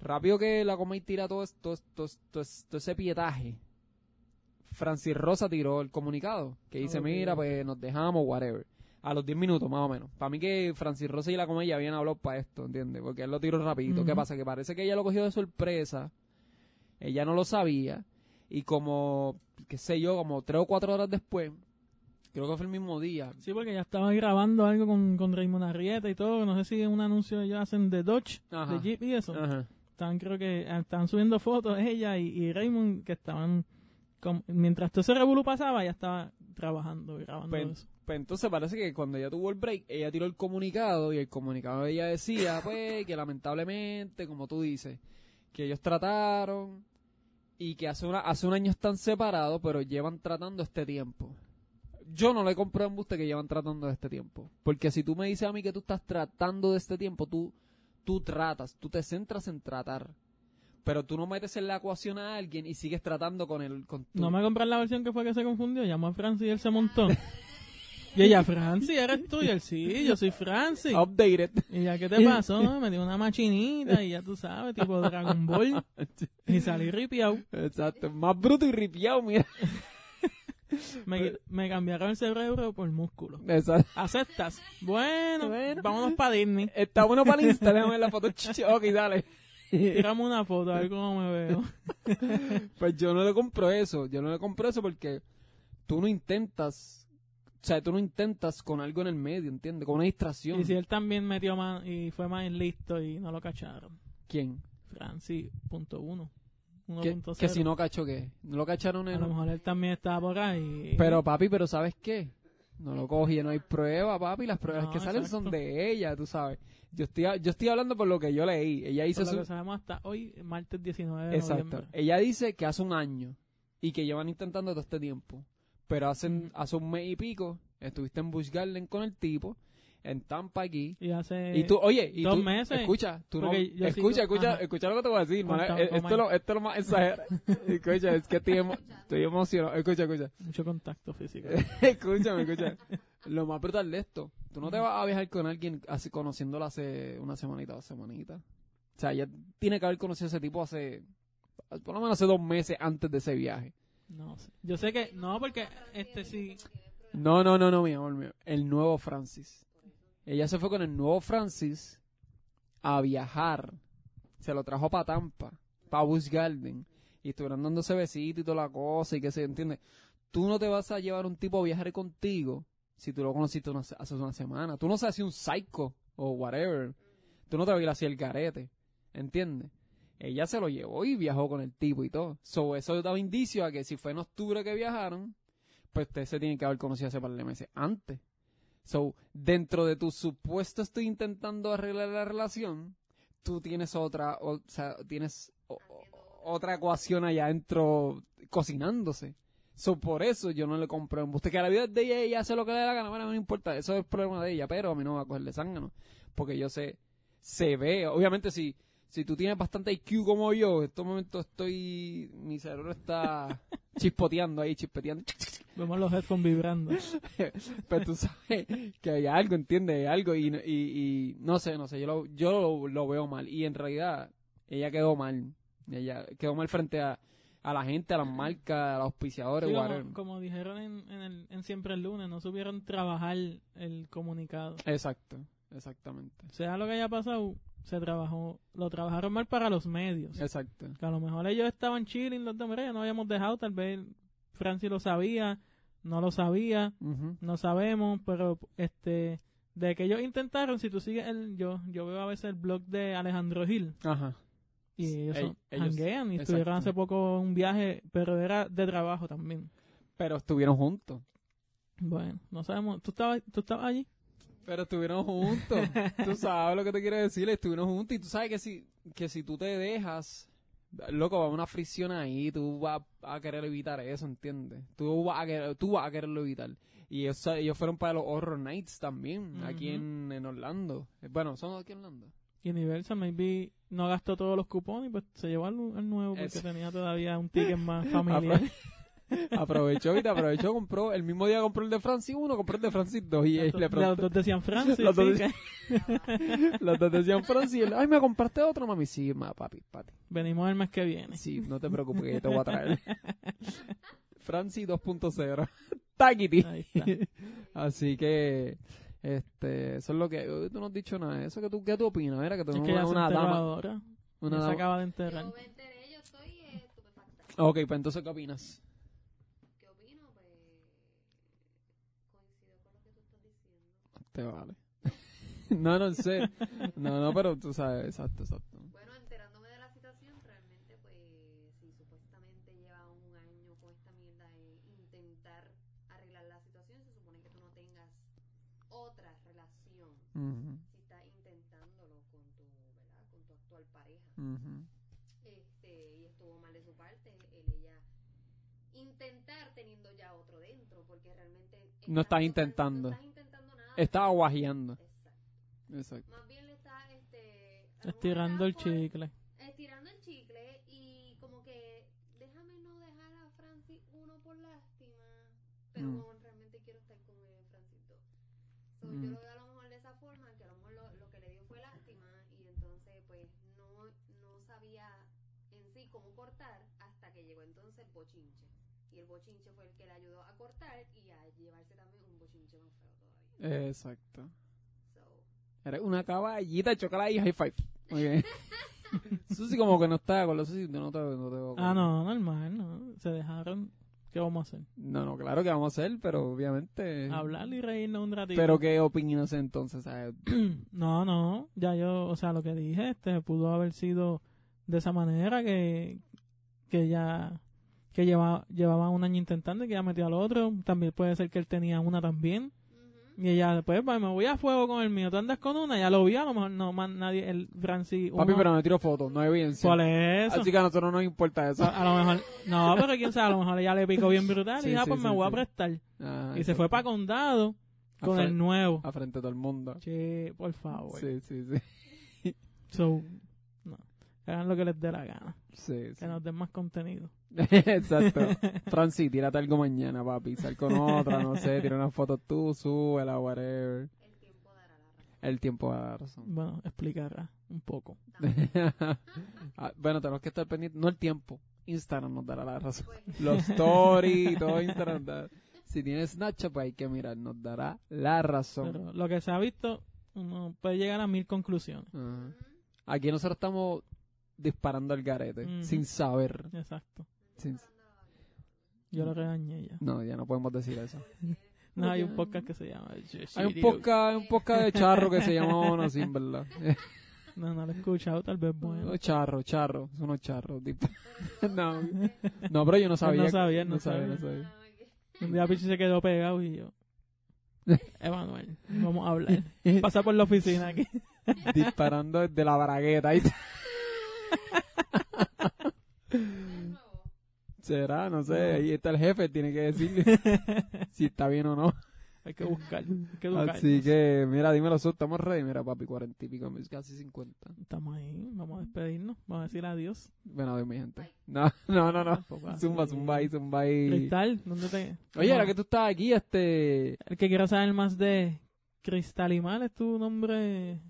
[SPEAKER 1] Rápido que la Comay tira todo, esto, todo, todo- todo ese pietaje. Francis Rosa tiró el comunicado que dice, mira, pues nos dejamos, whatever. A los 10 minutos, más o menos. Para mí que Francis Rosa y la Comay ya habían hablado para esto, ¿entiendes? Porque él lo tiró rapidito. ¿Qué pasa? Que parece que ella lo cogió de sorpresa Ella no lo sabía. Y como, qué sé yo, como tres o cuatro horas después, creo que fue el mismo día.
[SPEAKER 2] Sí, porque ya estaba grabando algo con, con Raymond Arrieta y todo. No sé si es un anuncio ellos hacen de Dodge,
[SPEAKER 1] Ajá.
[SPEAKER 2] de Jeep y eso.
[SPEAKER 1] Ajá.
[SPEAKER 2] Estaban, creo que eh, estaban subiendo fotos ella y, y Raymond que estaban. con- mientras todo ese revolú pasaba, ya estaba trabajando y grabando
[SPEAKER 1] Pues,
[SPEAKER 2] eso.
[SPEAKER 1] pues entonces parece que cuando ella tuvo el break, ella tiró el comunicado y el comunicado de ella decía, pues, que lamentablemente, como tú dices, que ellos trataron y que hace, una, hace un año están separados, pero llevan tratando este tiempo. Yo no le compro embuste que llevan tratando de este tiempo. Porque si tú me dices a mí que tú estás tratando de este tiempo, tú, tú tratas, tú te centras en tratar. Pero tú no metes en la ecuación a alguien y sigues tratando con el... Con tu-
[SPEAKER 2] No me compras la versión que fue que se confundió. Llamó a Francis y él se montó. y ella, Francis, eres tú. Y él, sí, yo soy Francis.
[SPEAKER 1] Updated.
[SPEAKER 2] Y ya, ¿qué te pasó? Me dio una machinita y ya tú sabes, tipo Dragon Ball. Y salí ripiado.
[SPEAKER 1] Exacto, más bruto y ripiado, mira.
[SPEAKER 2] Me, me cambiaron el cerebro por músculo.
[SPEAKER 1] Exacto.
[SPEAKER 2] ¿Aceptas? Bueno,
[SPEAKER 1] Bueno.
[SPEAKER 2] vámonos para Disney.
[SPEAKER 1] Está bueno para el Insta, déjame la foto. Ok, dale.
[SPEAKER 2] Tiramos una foto, a ver cómo me veo.
[SPEAKER 1] Pues yo no le compro eso, yo no le compro eso porque tú no intentas, o sea, tú no intentas con algo en el medio, ¿entiendes? Con una distracción.
[SPEAKER 2] Y si él también metió más y fue más listo y no lo cacharon.
[SPEAKER 1] ¿Quién?
[SPEAKER 2] Francis, punto uno.
[SPEAKER 1] Que,
[SPEAKER 2] 1.0.
[SPEAKER 1] que si no cacho qué, no lo cacharon
[SPEAKER 2] A
[SPEAKER 1] en...
[SPEAKER 2] lo mejor él también estaba por ahí.
[SPEAKER 1] Pero papi, pero ¿sabes qué? No lo cogí, no hay prueba, papi, las pruebas
[SPEAKER 2] No,
[SPEAKER 1] que salen son de ella, tú sabes. Yo estoy, yo estoy hablando por lo que yo leí, ella hizo
[SPEAKER 2] Por lo
[SPEAKER 1] su...
[SPEAKER 2] que sabemos hasta hoy, martes 19 de
[SPEAKER 1] Exacto.
[SPEAKER 2] noviembre.
[SPEAKER 1] Ella dice que hace un año y que llevan intentando todo este tiempo. Pero hace,
[SPEAKER 2] Ujú.
[SPEAKER 1] hace un mes y pico estuviste en Busch Garden con el tipo, en Tampa aquí.
[SPEAKER 2] Y hace...
[SPEAKER 1] y tú, oye, y
[SPEAKER 2] dos
[SPEAKER 1] tú,
[SPEAKER 2] meses.
[SPEAKER 1] escucha, tú no, escucha,
[SPEAKER 2] sigo-
[SPEAKER 1] escucha,
[SPEAKER 2] ajá.
[SPEAKER 1] escucha lo que te voy a decir, man,
[SPEAKER 2] con
[SPEAKER 1] esto, es lo,
[SPEAKER 2] Mike.
[SPEAKER 1] esto es lo más exagerado. escucha, es que estoy, emo- estoy emocionado. Escucha, escucha.
[SPEAKER 2] Mucho contacto físico.
[SPEAKER 1] Escúchame, escucha. Lo más brutal de esto, tú no te vas a viajar con alguien así conociéndolo hace una semanita, dos semanitas. O sea, ya tiene que haber conocido a ese tipo hace, por lo menos hace dos meses antes de ese viaje.
[SPEAKER 2] No sé. Yo sé que... No, porque este sí...
[SPEAKER 1] No, no, no, no, mi amor mío. El nuevo Francis. Ella se fue con el nuevo Francis a viajar. Se lo trajo para Tampa, para Busch Garden. Y estuvieron dándose besitos y toda la cosa y que se entiende. Tú no te vas a llevar un tipo a viajar contigo si tú lo conociste hace una semana. Tú no sabes si un psycho o whatever. Tú no te vas a el garete. ¿Entiendes? Ella se lo llevó y viajó con el tipo y todo. So, eso daba indicio a que si fue en octubre que viajaron, pues ustedes se tienen que haber conocido hace par de meses antes. So, dentro de tu supuesto estoy intentando arreglar la relación, tú tienes otra, o, sea, tienes otra ecuación allá adentro cocinándose. So, por eso yo no le compro embuste. Que la vida es de ella ella hace lo que le dé la gana, bueno, no importa, eso es el problema de ella, pero a mí no me va a cogerle zángano. Porque yo sé, se ve, obviamente si, si tú tienes bastante IQ como yo, en estos momentos estoy, mi cerebro está chispoteando ahí, chispeteando.
[SPEAKER 2] Vemos los headphones vibrando.
[SPEAKER 1] Pero tú sabes que hay algo, ¿entiendes? Hay algo y, y, y no sé, no sé, yo, lo, yo lo, lo veo mal. Y en realidad, ella quedó mal. Ella quedó mal frente a, a la gente, a las marcas, a los auspiciadores,
[SPEAKER 2] Sí, como, como dijeron en, en, el, en Siempre el Lunes, no supieron trabajar el comunicado.
[SPEAKER 1] Exacto, exactamente.
[SPEAKER 2] Sea lo que haya pasado, se trabajó, lo trabajaron mal para los medios.
[SPEAKER 1] Exacto.
[SPEAKER 2] Que a lo mejor ellos estaban chilling, los de Mira, no habíamos dejado, tal vez Francis lo sabía, no lo sabía, no sabemos, pero este de que ellos intentaron, si tú sigues el, yo, yo veo a veces el blog de Alejandro Gil
[SPEAKER 1] Ajá.
[SPEAKER 2] Y ellos,
[SPEAKER 1] Ey-
[SPEAKER 2] son-
[SPEAKER 1] ellos-
[SPEAKER 2] y estuvieron hace poco un viaje, pero era de trabajo también.
[SPEAKER 1] Pero estuvieron juntos.
[SPEAKER 2] Bueno, no sabemos, ¿tú estabas, tú estabas allí?
[SPEAKER 1] Pero estuvieron juntos. tú sabes lo que te quiero decir. Estuvieron juntos y tú sabes que si, que si tú te dejas, loco, va una fricción ahí. Tú vas a querer evitar eso, ¿entiendes? Tú vas a, querer, tú vas a quererlo evitar. Y ellos, ellos fueron para los Horror Nights también, aquí en, en Orlando. Bueno, son aquí en Orlando.
[SPEAKER 2] Universal maybe no gastó todos los cupones y pues se llevó al, al nuevo porque
[SPEAKER 1] Eso.
[SPEAKER 2] tenía todavía un ticket más familiar.
[SPEAKER 1] Aprovechó y te aprovechó, compró. El mismo día compró el de Francis 1, compró el de Francis 2. Y,
[SPEAKER 2] Los
[SPEAKER 1] le
[SPEAKER 2] dos- los
[SPEAKER 1] preguntó,
[SPEAKER 2] dos decían Francis.
[SPEAKER 1] Los dos
[SPEAKER 2] sí,
[SPEAKER 1] los dos decían Francis. y él, Ay, ¿me compraste otro, mami? Sí, ma, papi, papi.
[SPEAKER 2] venimos el mes que viene.
[SPEAKER 1] Sí, no te preocupes, que te voy a traer. Franci 2.0. Taquiti. Así que, este, eso es lo que. Tú no has dicho nada de eso. ¿Qué tú, qué tú opinas? Mira, que tú
[SPEAKER 2] Es que
[SPEAKER 1] una, dama.
[SPEAKER 2] ahora.
[SPEAKER 1] Una
[SPEAKER 2] Ya se
[SPEAKER 1] dama.
[SPEAKER 2] acaba de enterrar.
[SPEAKER 3] Yo me enteré, yo estoy, eh,
[SPEAKER 1] Ok, pues entonces, ¿qué opinas?
[SPEAKER 3] ¿Qué opino? Pues coincido con lo que tú estás diciendo.
[SPEAKER 1] Te vale. no, no sé. No, no, pero tú sabes, exacto, exacto.
[SPEAKER 3] Bueno, enterándome de la situación, realmente, pues, si supuestamente lleva un año con esta mierda de intentar arreglar la situación, se supone que tú no tengas otra
[SPEAKER 1] Ujú,
[SPEAKER 3] Si estás intentándolo con tu, ¿verdad? Con tu actual pareja.
[SPEAKER 1] ujú.
[SPEAKER 3] Este, y estuvo mal de su parte, el ella intentar teniendo ya otro dentro, porque realmente...
[SPEAKER 1] No estás intentando.
[SPEAKER 3] No estás intentando nada.
[SPEAKER 1] Estaba guajeando.
[SPEAKER 3] Exacto.
[SPEAKER 1] Exacto.
[SPEAKER 3] Más bien le está, este...
[SPEAKER 2] Estirando el chicle.
[SPEAKER 3] estirando el chicle y como que déjame no dejar a Francis uno por lástima, pero
[SPEAKER 1] Mm.
[SPEAKER 3] realmente quiero estar con el Francis dos. So,
[SPEAKER 1] Mm.
[SPEAKER 3] Yo lo veo a lo mejor de esa forma, que a lo mejor lo, lo que le dio fue lástima y entonces pues no, no sabía en sí cómo cortar hasta que llegó entonces bochinche. Y el bochinche fue el que le ayudó a cortar y a llevarse también un bochinche más feo todavía.
[SPEAKER 1] Exacto.
[SPEAKER 3] So,
[SPEAKER 1] Eres una caballita, chocala y high five. Muy bien. Susi como que no está de acuerdo. Susi, no te, no te veo
[SPEAKER 2] Ah, no, normal, no. Se dejaron. ¿Qué vamos a hacer?
[SPEAKER 1] No, no, claro que vamos a hacer, pero obviamente...
[SPEAKER 2] Hablar y reírnos un ratito.
[SPEAKER 1] Pero qué opinas entonces, ¿sabes?
[SPEAKER 2] No, no, ya yo, o sea, lo que dije, este, pudo haber sido de esa manera que, que ya, que lleva, llevaba un año intentando y que ya metió al otro. También puede ser que él tenía una también. Y ella después, pues me voy a fuego con el mío. Tú andas con una, ya lo vi, a lo mejor no más nadie, el Francis.
[SPEAKER 1] Papi,
[SPEAKER 2] uno-
[SPEAKER 1] pero no tiro fotos, no hay evidencia.
[SPEAKER 2] ¿Cuál es eso?
[SPEAKER 1] Así que a nosotros no nos importa eso.
[SPEAKER 2] A, a lo mejor, no, pero quién sabe, a lo mejor ella le picó bien brutal
[SPEAKER 1] Sí,
[SPEAKER 2] y ya,
[SPEAKER 1] sí,
[SPEAKER 2] pues me
[SPEAKER 1] sí,
[SPEAKER 2] voy a prestar.
[SPEAKER 1] Ah,
[SPEAKER 2] Y se fue para condado con el nuevo.
[SPEAKER 1] A frente de todo el mundo.
[SPEAKER 2] Che, por favor.
[SPEAKER 1] Sí, sí, sí.
[SPEAKER 2] So, no. Hagan lo que les dé la gana.
[SPEAKER 1] Sí, sí.
[SPEAKER 2] Que nos den más contenido.
[SPEAKER 1] Exacto. Francis, tírate algo mañana, papi. Sal con otra, no sé, tira una foto tú, súbela, whatever.
[SPEAKER 3] El tiempo dará la razón.
[SPEAKER 1] El tiempo va a dar razón.
[SPEAKER 2] Bueno, explicará un poco.
[SPEAKER 1] Ah, bueno, tenemos que estar pendientes. No el tiempo. Instagram nos dará la razón.
[SPEAKER 3] Pues,
[SPEAKER 1] Los stories, todo Instagram. da- Si tienes Snapchat, pues hay que mirar. Nos dará la razón.
[SPEAKER 2] Pero lo que se ha visto, uno puede llegar a mil conclusiones.
[SPEAKER 3] Ujú.
[SPEAKER 1] Aquí nosotros estamos disparando al garete, sin saber.
[SPEAKER 2] Exacto. Yo lo regañé ya.
[SPEAKER 1] No, ya no podemos decir eso.
[SPEAKER 2] No, hay un podcast que se llama
[SPEAKER 1] Hay un podcast, un podcast de charro que se llama Ono Sin, ¿verdad?
[SPEAKER 2] No, no lo he escuchado, tal vez bueno.
[SPEAKER 1] Unos charros, charros, son unos charros. tipo. no, no, pero yo no sabía.
[SPEAKER 2] no sabía, no
[SPEAKER 1] no sabía.
[SPEAKER 2] sabía.
[SPEAKER 1] no sabía.
[SPEAKER 3] Ok.
[SPEAKER 2] Un día Pichi se quedó pegado y yo. Emanuel, vamos a hablar. Pasa por la oficina aquí.
[SPEAKER 1] Disparando desde la bragueta. ¿Será? No sé. Ahí está el jefe, tiene que decirle si está bien o no.
[SPEAKER 2] Hay que buscar. Hay que educarnos.
[SPEAKER 1] Así que, mira, dímelo, estamos ready. Mira, papi, cuarenta y pico, casi cincuenta.
[SPEAKER 2] Estamos ahí, vamos a despedirnos. Vamos a decir adiós.
[SPEAKER 1] Bueno, adiós, mi gente. No, no, no, no. Zumba, zumba ahí, zumba ahí.
[SPEAKER 2] Cristal, ¿dónde te.?
[SPEAKER 1] Oye, ahora
[SPEAKER 2] No.
[SPEAKER 1] que tú estás aquí, este.
[SPEAKER 2] El que quiera saber más de Cristalimar es tu nombre.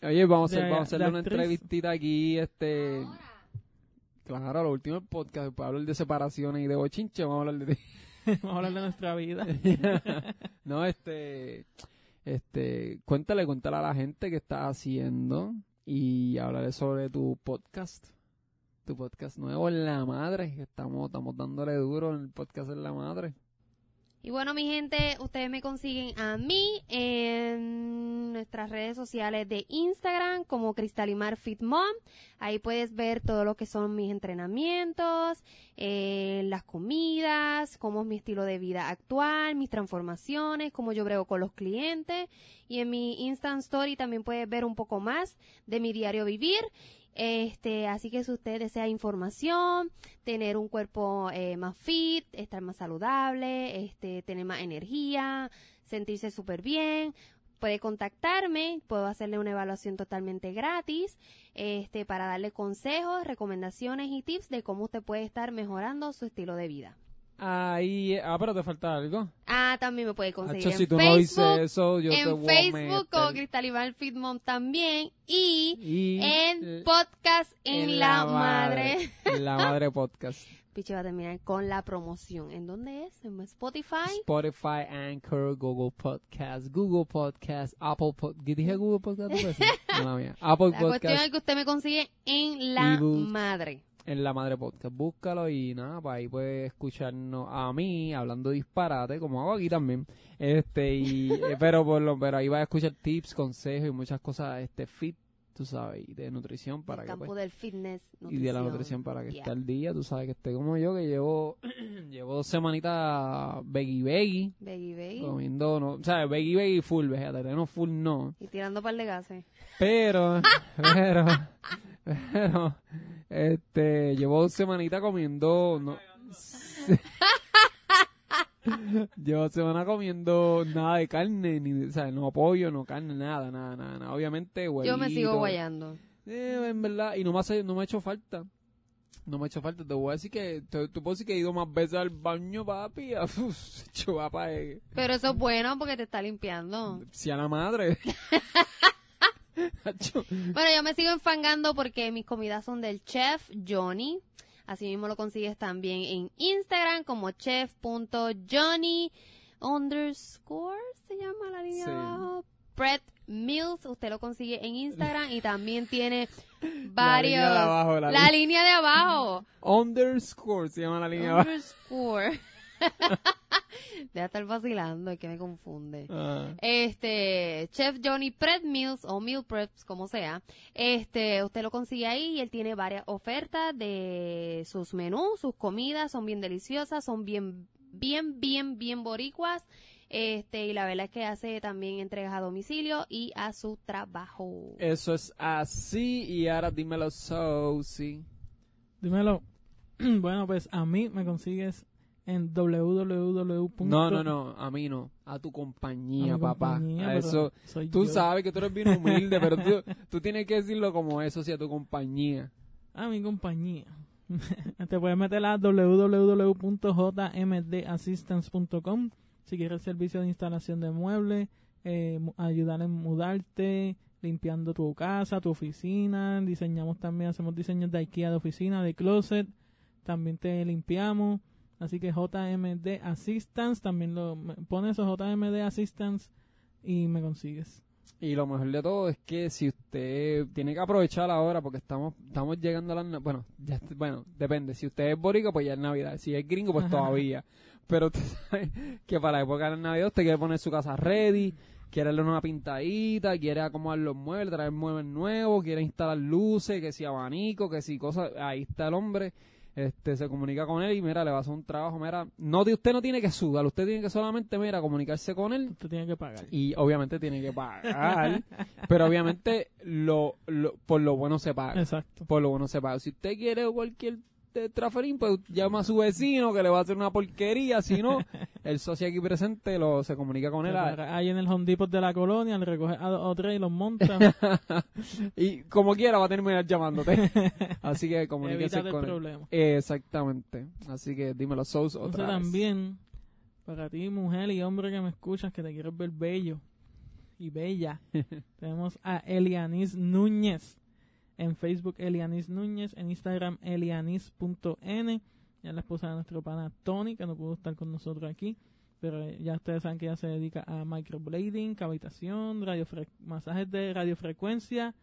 [SPEAKER 1] Oye, vamos a,
[SPEAKER 2] De-
[SPEAKER 1] hacer, vamos a hacerle una
[SPEAKER 2] actriz.
[SPEAKER 1] entrevistita aquí, este.
[SPEAKER 3] Ahora,
[SPEAKER 1] Claro, lo último del podcast, para hablar de separaciones y de bochinche, vamos a hablar de ti.
[SPEAKER 2] Vamos a hablar de nuestra vida.
[SPEAKER 1] no, este. Este. Cuéntale, cuéntale a la gente qué estás haciendo y hablarle sobre tu podcast. Tu podcast nuevo en la madre, que estamos, estamos dándole duro en el podcast en la madre.
[SPEAKER 3] Y bueno, mi gente, ustedes me consiguen a mí en nuestras redes sociales de Instagram como Cristalimar Fit. Ahí puedes ver todo lo que son mis entrenamientos, eh, las comidas, cómo es mi estilo de vida actual, mis transformaciones, cómo yo brego con los clientes. Y en mi Instant Story también puedes ver un poco más de mi diario vivir. Este, así que si usted desea información, tener un cuerpo eh, más fit, estar más saludable, este, tener más energía, sentirse súper bien, puede contactarme, puedo hacerle una evaluación totalmente gratis, este, para darle consejos, recomendaciones y tips de cómo usted puede estar mejorando su estilo de vida.
[SPEAKER 1] Ahí, ah, pero te falta algo.
[SPEAKER 3] Ah, también me puede conseguir
[SPEAKER 1] Hacho,
[SPEAKER 3] en
[SPEAKER 1] si tú no
[SPEAKER 3] Facebook,
[SPEAKER 1] dices eso, yo te
[SPEAKER 3] en
[SPEAKER 1] a
[SPEAKER 3] Facebook como
[SPEAKER 1] meter.
[SPEAKER 3] Cristalimal Fit Mom también y
[SPEAKER 1] Y
[SPEAKER 3] en podcast en, la, madre.
[SPEAKER 1] La madre podcast.
[SPEAKER 3] Piche va a terminar con la promoción. ¿En dónde es? ¿En Spotify?
[SPEAKER 1] Spotify, Anchor, Google Podcast, Google Podcast, Apple Podcast. ¿Dije Google Podcast? veces? Mala mía. Apple
[SPEAKER 3] La cuestión
[SPEAKER 1] Podcast.
[SPEAKER 3] es que usted me consigue en la
[SPEAKER 1] ebooks.
[SPEAKER 3] madre.
[SPEAKER 1] En la madre podcast. Búscalo y nada, pues ahí puedes escucharnos a mí hablando disparate, como hago aquí también. Este, y, eh, pero por lo, pero ahí vas a escuchar tips, consejos y muchas cosas, este, fit, tú sabes, y de nutrición para
[SPEAKER 3] el
[SPEAKER 1] que
[SPEAKER 3] campo
[SPEAKER 1] pues,
[SPEAKER 3] del fitness,
[SPEAKER 1] y de la
[SPEAKER 3] nutrición.
[SPEAKER 1] nutrición para que
[SPEAKER 3] Yeah.
[SPEAKER 1] esté al día, tú sabes que esté como yo, que llevo, llevo dos semanitas veggie veggie,
[SPEAKER 3] Veggie, veggie.
[SPEAKER 1] comiendo, no, o sea, veggie veggie full, vegetariano full no,
[SPEAKER 3] Y tirando par de gases.
[SPEAKER 1] pero, pero, pero, este, llevo dos semanitas comiendo, no, llevo dos semanas comiendo nada de carne, ni, o sea, no pollo, no carne, nada, nada, nada, nada. obviamente,
[SPEAKER 3] Yo me sigo guayando.
[SPEAKER 1] Eh, en verdad, y no me, hace, no me ha hecho falta. No me ha hecho falta. Te voy a decir que, te, tú puedo decir que he ido más veces al baño, papi. Uf, chupapa, eh.
[SPEAKER 3] Pero eso es bueno porque te está limpiando.
[SPEAKER 1] Si a la madre.
[SPEAKER 3] Bueno, yo me sigo enfangando porque mis comidas son del chef Johnny. Así mismo lo consigues también en Instagram como chef.johnny underscore, se llama la línea
[SPEAKER 1] Sí.
[SPEAKER 3] abajo. Brett Mills, usted lo consigue en Instagram y también tiene
[SPEAKER 1] La línea
[SPEAKER 3] varios.
[SPEAKER 1] de abajo, la
[SPEAKER 3] la
[SPEAKER 1] li-
[SPEAKER 3] línea de abajo.
[SPEAKER 1] Underscore se llama la línea abajo.
[SPEAKER 3] underscore. Deja estar vacilando, es que me confunde.
[SPEAKER 1] Ah,
[SPEAKER 3] Este, Chef Johnny Prep Meals o Meal Preps, como sea. Este, usted lo consigue ahí y él tiene varias ofertas de sus menús, sus comidas, son bien deliciosas, son bien, bien, bien, bien boricuas. Este, y la verdad es que hace también entregas a domicilio y a su trabajo.
[SPEAKER 1] Eso es así. Y ahora dímelo, Sousy.
[SPEAKER 2] Dímelo. bueno, pues a mí me consigues en www.
[SPEAKER 1] No, no, no. A mí no. A tu
[SPEAKER 2] a
[SPEAKER 1] compañía,
[SPEAKER 2] mi
[SPEAKER 1] papá.
[SPEAKER 2] compañía,
[SPEAKER 1] a eso. Tú
[SPEAKER 2] yo.
[SPEAKER 1] sabes que tú eres bien humilde, pero tú, tú tienes que decirlo como eso, sí, a tu compañía.
[SPEAKER 2] A mi compañía. Te puedes meter a www.jmdassistance.com si quieres servicio de instalación de muebles, eh, ayudar en mudarte, limpiando tu casa, tu oficina. Diseñamos también, hacemos diseños de IKEA de oficina, de closet. También te limpiamos. Así que JMD Assistance, también lo pones eso, JMD Assistance y me consigues.
[SPEAKER 1] Y lo mejor de todo es que si usted tiene que aprovechar ahora porque estamos estamos llegando a la bueno, ya, bueno, depende, si usted es borico pues ya es Navidad, si es gringo pues todavía. Pero usted sabe que para la época de Navidad usted quiere poner su casa ready, quiere darle una pintadita, quiere acomodar los muebles, traer muebles nuevos, quiere instalar luces, que si abanico, que si cosas, ahí está el hombre. Este, se comunica con él y mira, le va a hacer un trabajo, mira, no, usted no tiene que sudar, usted tiene que solamente, mira, comunicarse con él
[SPEAKER 2] Usted tiene que pagar.
[SPEAKER 1] y obviamente tiene que pagar, pero obviamente lo, lo- por lo bueno se paga.
[SPEAKER 2] Exacto.
[SPEAKER 1] Por lo bueno se paga. Si usted quiere cualquier eh, traferín, pues llama a su vecino que le va a hacer una porquería. Si no, el socio aquí presente lo se comunica con él.
[SPEAKER 2] Ahí en el Home Depot de la colonia, le recoge a o tres y los monta.
[SPEAKER 1] y como quiera va a terminar llamándote. Así que comuníquese
[SPEAKER 2] Evítate el
[SPEAKER 1] con él.
[SPEAKER 2] problema.
[SPEAKER 1] Exactamente. Así que dímelo, Sous,
[SPEAKER 2] Entonces
[SPEAKER 1] otra vez.
[SPEAKER 2] también, para ti, mujer y hombre que me escuchas, que te quieres ver bello y bella, tenemos a Elianis Núñez. En Facebook, Elianis Núñez. En Instagram, elianis.n. Ya es la esposa de nuestro pana Tony, que no pudo estar con nosotros aquí. Pero ya ustedes saben que ella se dedica a microblading, cavitación, masajes de radiofrecuencia,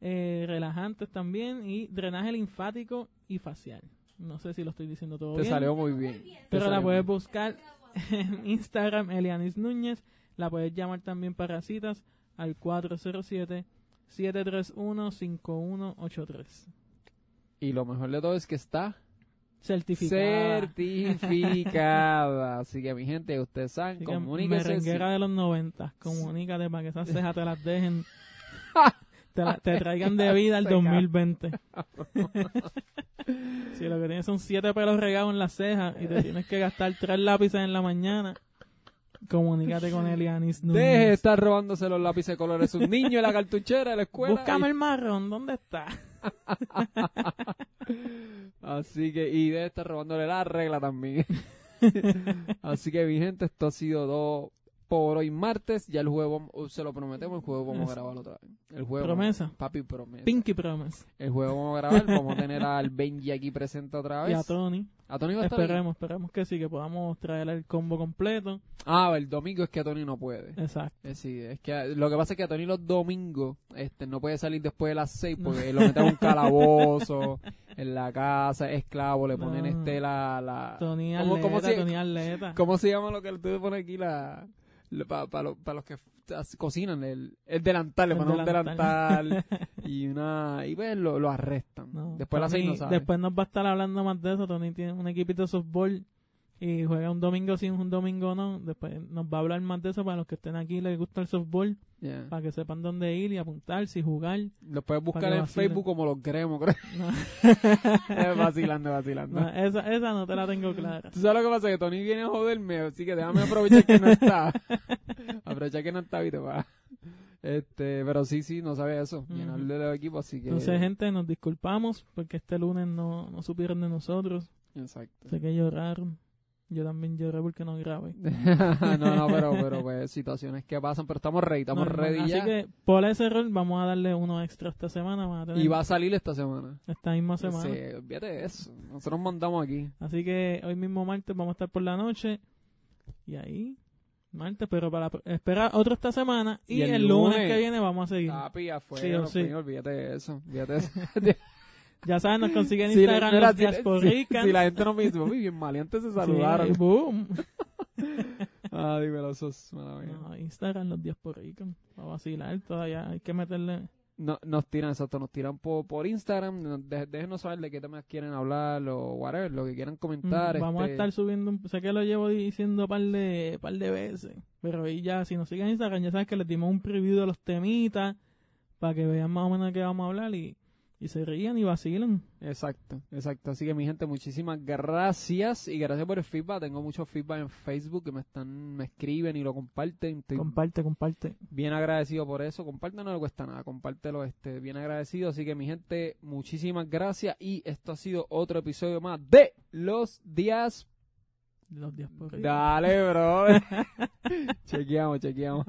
[SPEAKER 2] eh, relajantes también y drenaje linfático y facial. No sé si lo estoy diciendo todo
[SPEAKER 1] Te
[SPEAKER 2] bien.
[SPEAKER 1] salió muy bien. Te
[SPEAKER 2] Pero la puedes buscar en Instagram, Elianis Núñez. La puedes llamar también para citas al 407-731-5183.
[SPEAKER 1] Y lo mejor de todo es que está
[SPEAKER 2] Certificada.
[SPEAKER 1] certificada. Así que, mi gente, ustedes saben, comuníquese.
[SPEAKER 2] merenguera de los 90. Comunícate para que esas cejas te las dejen. te, la- te traigan de vida al
[SPEAKER 1] Seca.
[SPEAKER 2] 2020. si lo que tienes son siete pelos regados en las cejas y te tienes que gastar tres lápices en la mañana, comunícate con Elianis Núñez.
[SPEAKER 1] Deje de estar robándose los lápices de colores a sus niños en la cartuchera de la escuela.
[SPEAKER 2] Búscame
[SPEAKER 1] y-
[SPEAKER 2] el marrón, ¿dónde está?
[SPEAKER 1] Así que, y debe estar robándole la regla también. Así que, mi gente, esto ha sido todo por hoy martes. Ya el juego, se lo prometemos, el juego vamos a grabar otra vez. El juego.
[SPEAKER 2] Promesa.
[SPEAKER 1] Papi, promesa.
[SPEAKER 2] Pinky Promise.
[SPEAKER 1] El juego vamos a grabar, vamos a tener al Benji aquí presente otra
[SPEAKER 2] Y
[SPEAKER 1] vez.
[SPEAKER 2] a Tony.
[SPEAKER 1] ¿A Tony va a estar?
[SPEAKER 2] Esperemos, esperemos que sí, que podamos traer el combo completo.
[SPEAKER 1] Ah, el domingo es que Tony no puede.
[SPEAKER 2] Exacto.
[SPEAKER 1] Eh, sí, es que lo que pasa es que a Tony los domingos este, no puede salir después de las seis porque lo meten a un calabozo, en la casa, esclavo, le ponen
[SPEAKER 2] No.
[SPEAKER 1] este la... la
[SPEAKER 2] Tony
[SPEAKER 1] ¿Cómo-
[SPEAKER 2] Arleta,
[SPEAKER 1] cómo se-
[SPEAKER 2] Tony Arleta.
[SPEAKER 1] ¿Cómo se llama lo que tú pones aquí? La, para los que cocinan, el, el delantal, le
[SPEAKER 2] El
[SPEAKER 1] ponen un
[SPEAKER 2] delantal.
[SPEAKER 1] y una... Y pues lo, lo arrestan.
[SPEAKER 2] No,
[SPEAKER 1] Después la
[SPEAKER 2] Tony-
[SPEAKER 1] no sabe.
[SPEAKER 2] Después nos va a estar hablando más de eso. Tony tiene un equipito de softball y juega un domingo sí, un domingo no. Después nos va a hablar más de eso para los que estén aquí y les gusta el softball,
[SPEAKER 1] Yeah.
[SPEAKER 2] para que sepan dónde ir y apuntarse y jugar.
[SPEAKER 1] Lo puedes buscar en
[SPEAKER 2] vacilen.
[SPEAKER 1] Facebook como los gremos, creo.
[SPEAKER 2] No,
[SPEAKER 1] Es vacilando, vacilando.
[SPEAKER 2] no, esa, esa no te la tengo clara.
[SPEAKER 1] ¿Tú sabes lo que pasa? Que Tony viene a joderme, así que déjame aprovechar que no está. aprovechar que no está, viste, pa. Este, pero sí, sí, no sabe eso. Llenarle los equipos, así que...
[SPEAKER 2] Entonces, gente, nos disculpamos porque este lunes no, no supieron de nosotros.
[SPEAKER 1] Exacto.
[SPEAKER 2] Sé que lloraron. Yo también lloré porque no grabé.
[SPEAKER 1] no, no, pero, pero pues situaciones que pasan, pero estamos ready, estamos
[SPEAKER 2] Normal.
[SPEAKER 1] ready
[SPEAKER 2] Así
[SPEAKER 1] ya.
[SPEAKER 2] que por ese rol vamos a darle uno extra esta semana. Van a tener
[SPEAKER 1] Y va a salir esta semana.
[SPEAKER 2] esta misma semana.
[SPEAKER 1] Sí, olvídate de eso. Nosotros mandamos aquí.
[SPEAKER 2] Así que hoy mismo martes vamos a estar por la noche. Y ahí, martes, pero para esperar otro esta semana. Y,
[SPEAKER 1] Y el
[SPEAKER 2] el, lunes,
[SPEAKER 1] lunes.
[SPEAKER 2] que viene vamos a seguir.
[SPEAKER 1] Papi, afuera,
[SPEAKER 2] Sí
[SPEAKER 1] no,
[SPEAKER 2] sí.
[SPEAKER 1] coño, olvídate de eso. Olvídate de eso.
[SPEAKER 2] Ya saben, nos consiguen en
[SPEAKER 1] Si,
[SPEAKER 2] Instagram
[SPEAKER 1] mira,
[SPEAKER 2] los
[SPEAKER 1] si- si- si la gente no me dice, papi, bien maleantes se saludaron.
[SPEAKER 2] Sí, boom.
[SPEAKER 1] Ah, dímelo, mía.
[SPEAKER 2] No, Instagram los Diasporicans. Va a vacilar todavía. Hay que meterle...
[SPEAKER 1] No, nos tiran, exacto, nos tiran por, por Instagram, de- déjenos saber de qué temas quieren hablar o whatever, lo que quieran comentar.
[SPEAKER 2] Mm, Vamos a
[SPEAKER 1] este,
[SPEAKER 2] estar subiendo, un- sé que lo llevo diciendo un par de, par de veces, pero ahí ya, si nos siguen en Instagram, ya sabes que les dimos un preview de los temitas, para que vean más o menos de qué vamos a hablar y, y se rían y vacilan.
[SPEAKER 1] Exacto, exacto. Así que mi gente, muchísimas gracias y gracias por el feedback. Tengo mucho feedback en Facebook que me están, me escriben y lo comparten. Estoy
[SPEAKER 2] Comparte, comparte.
[SPEAKER 1] bien agradecido por eso. Comparte no le cuesta nada, compártelo, este, bien agradecido. Así que mi gente, muchísimas gracias y esto ha sido otro episodio más de Los Días.
[SPEAKER 2] Los Diasporicans.
[SPEAKER 1] Dale, bro. chequeamos, chequeamos.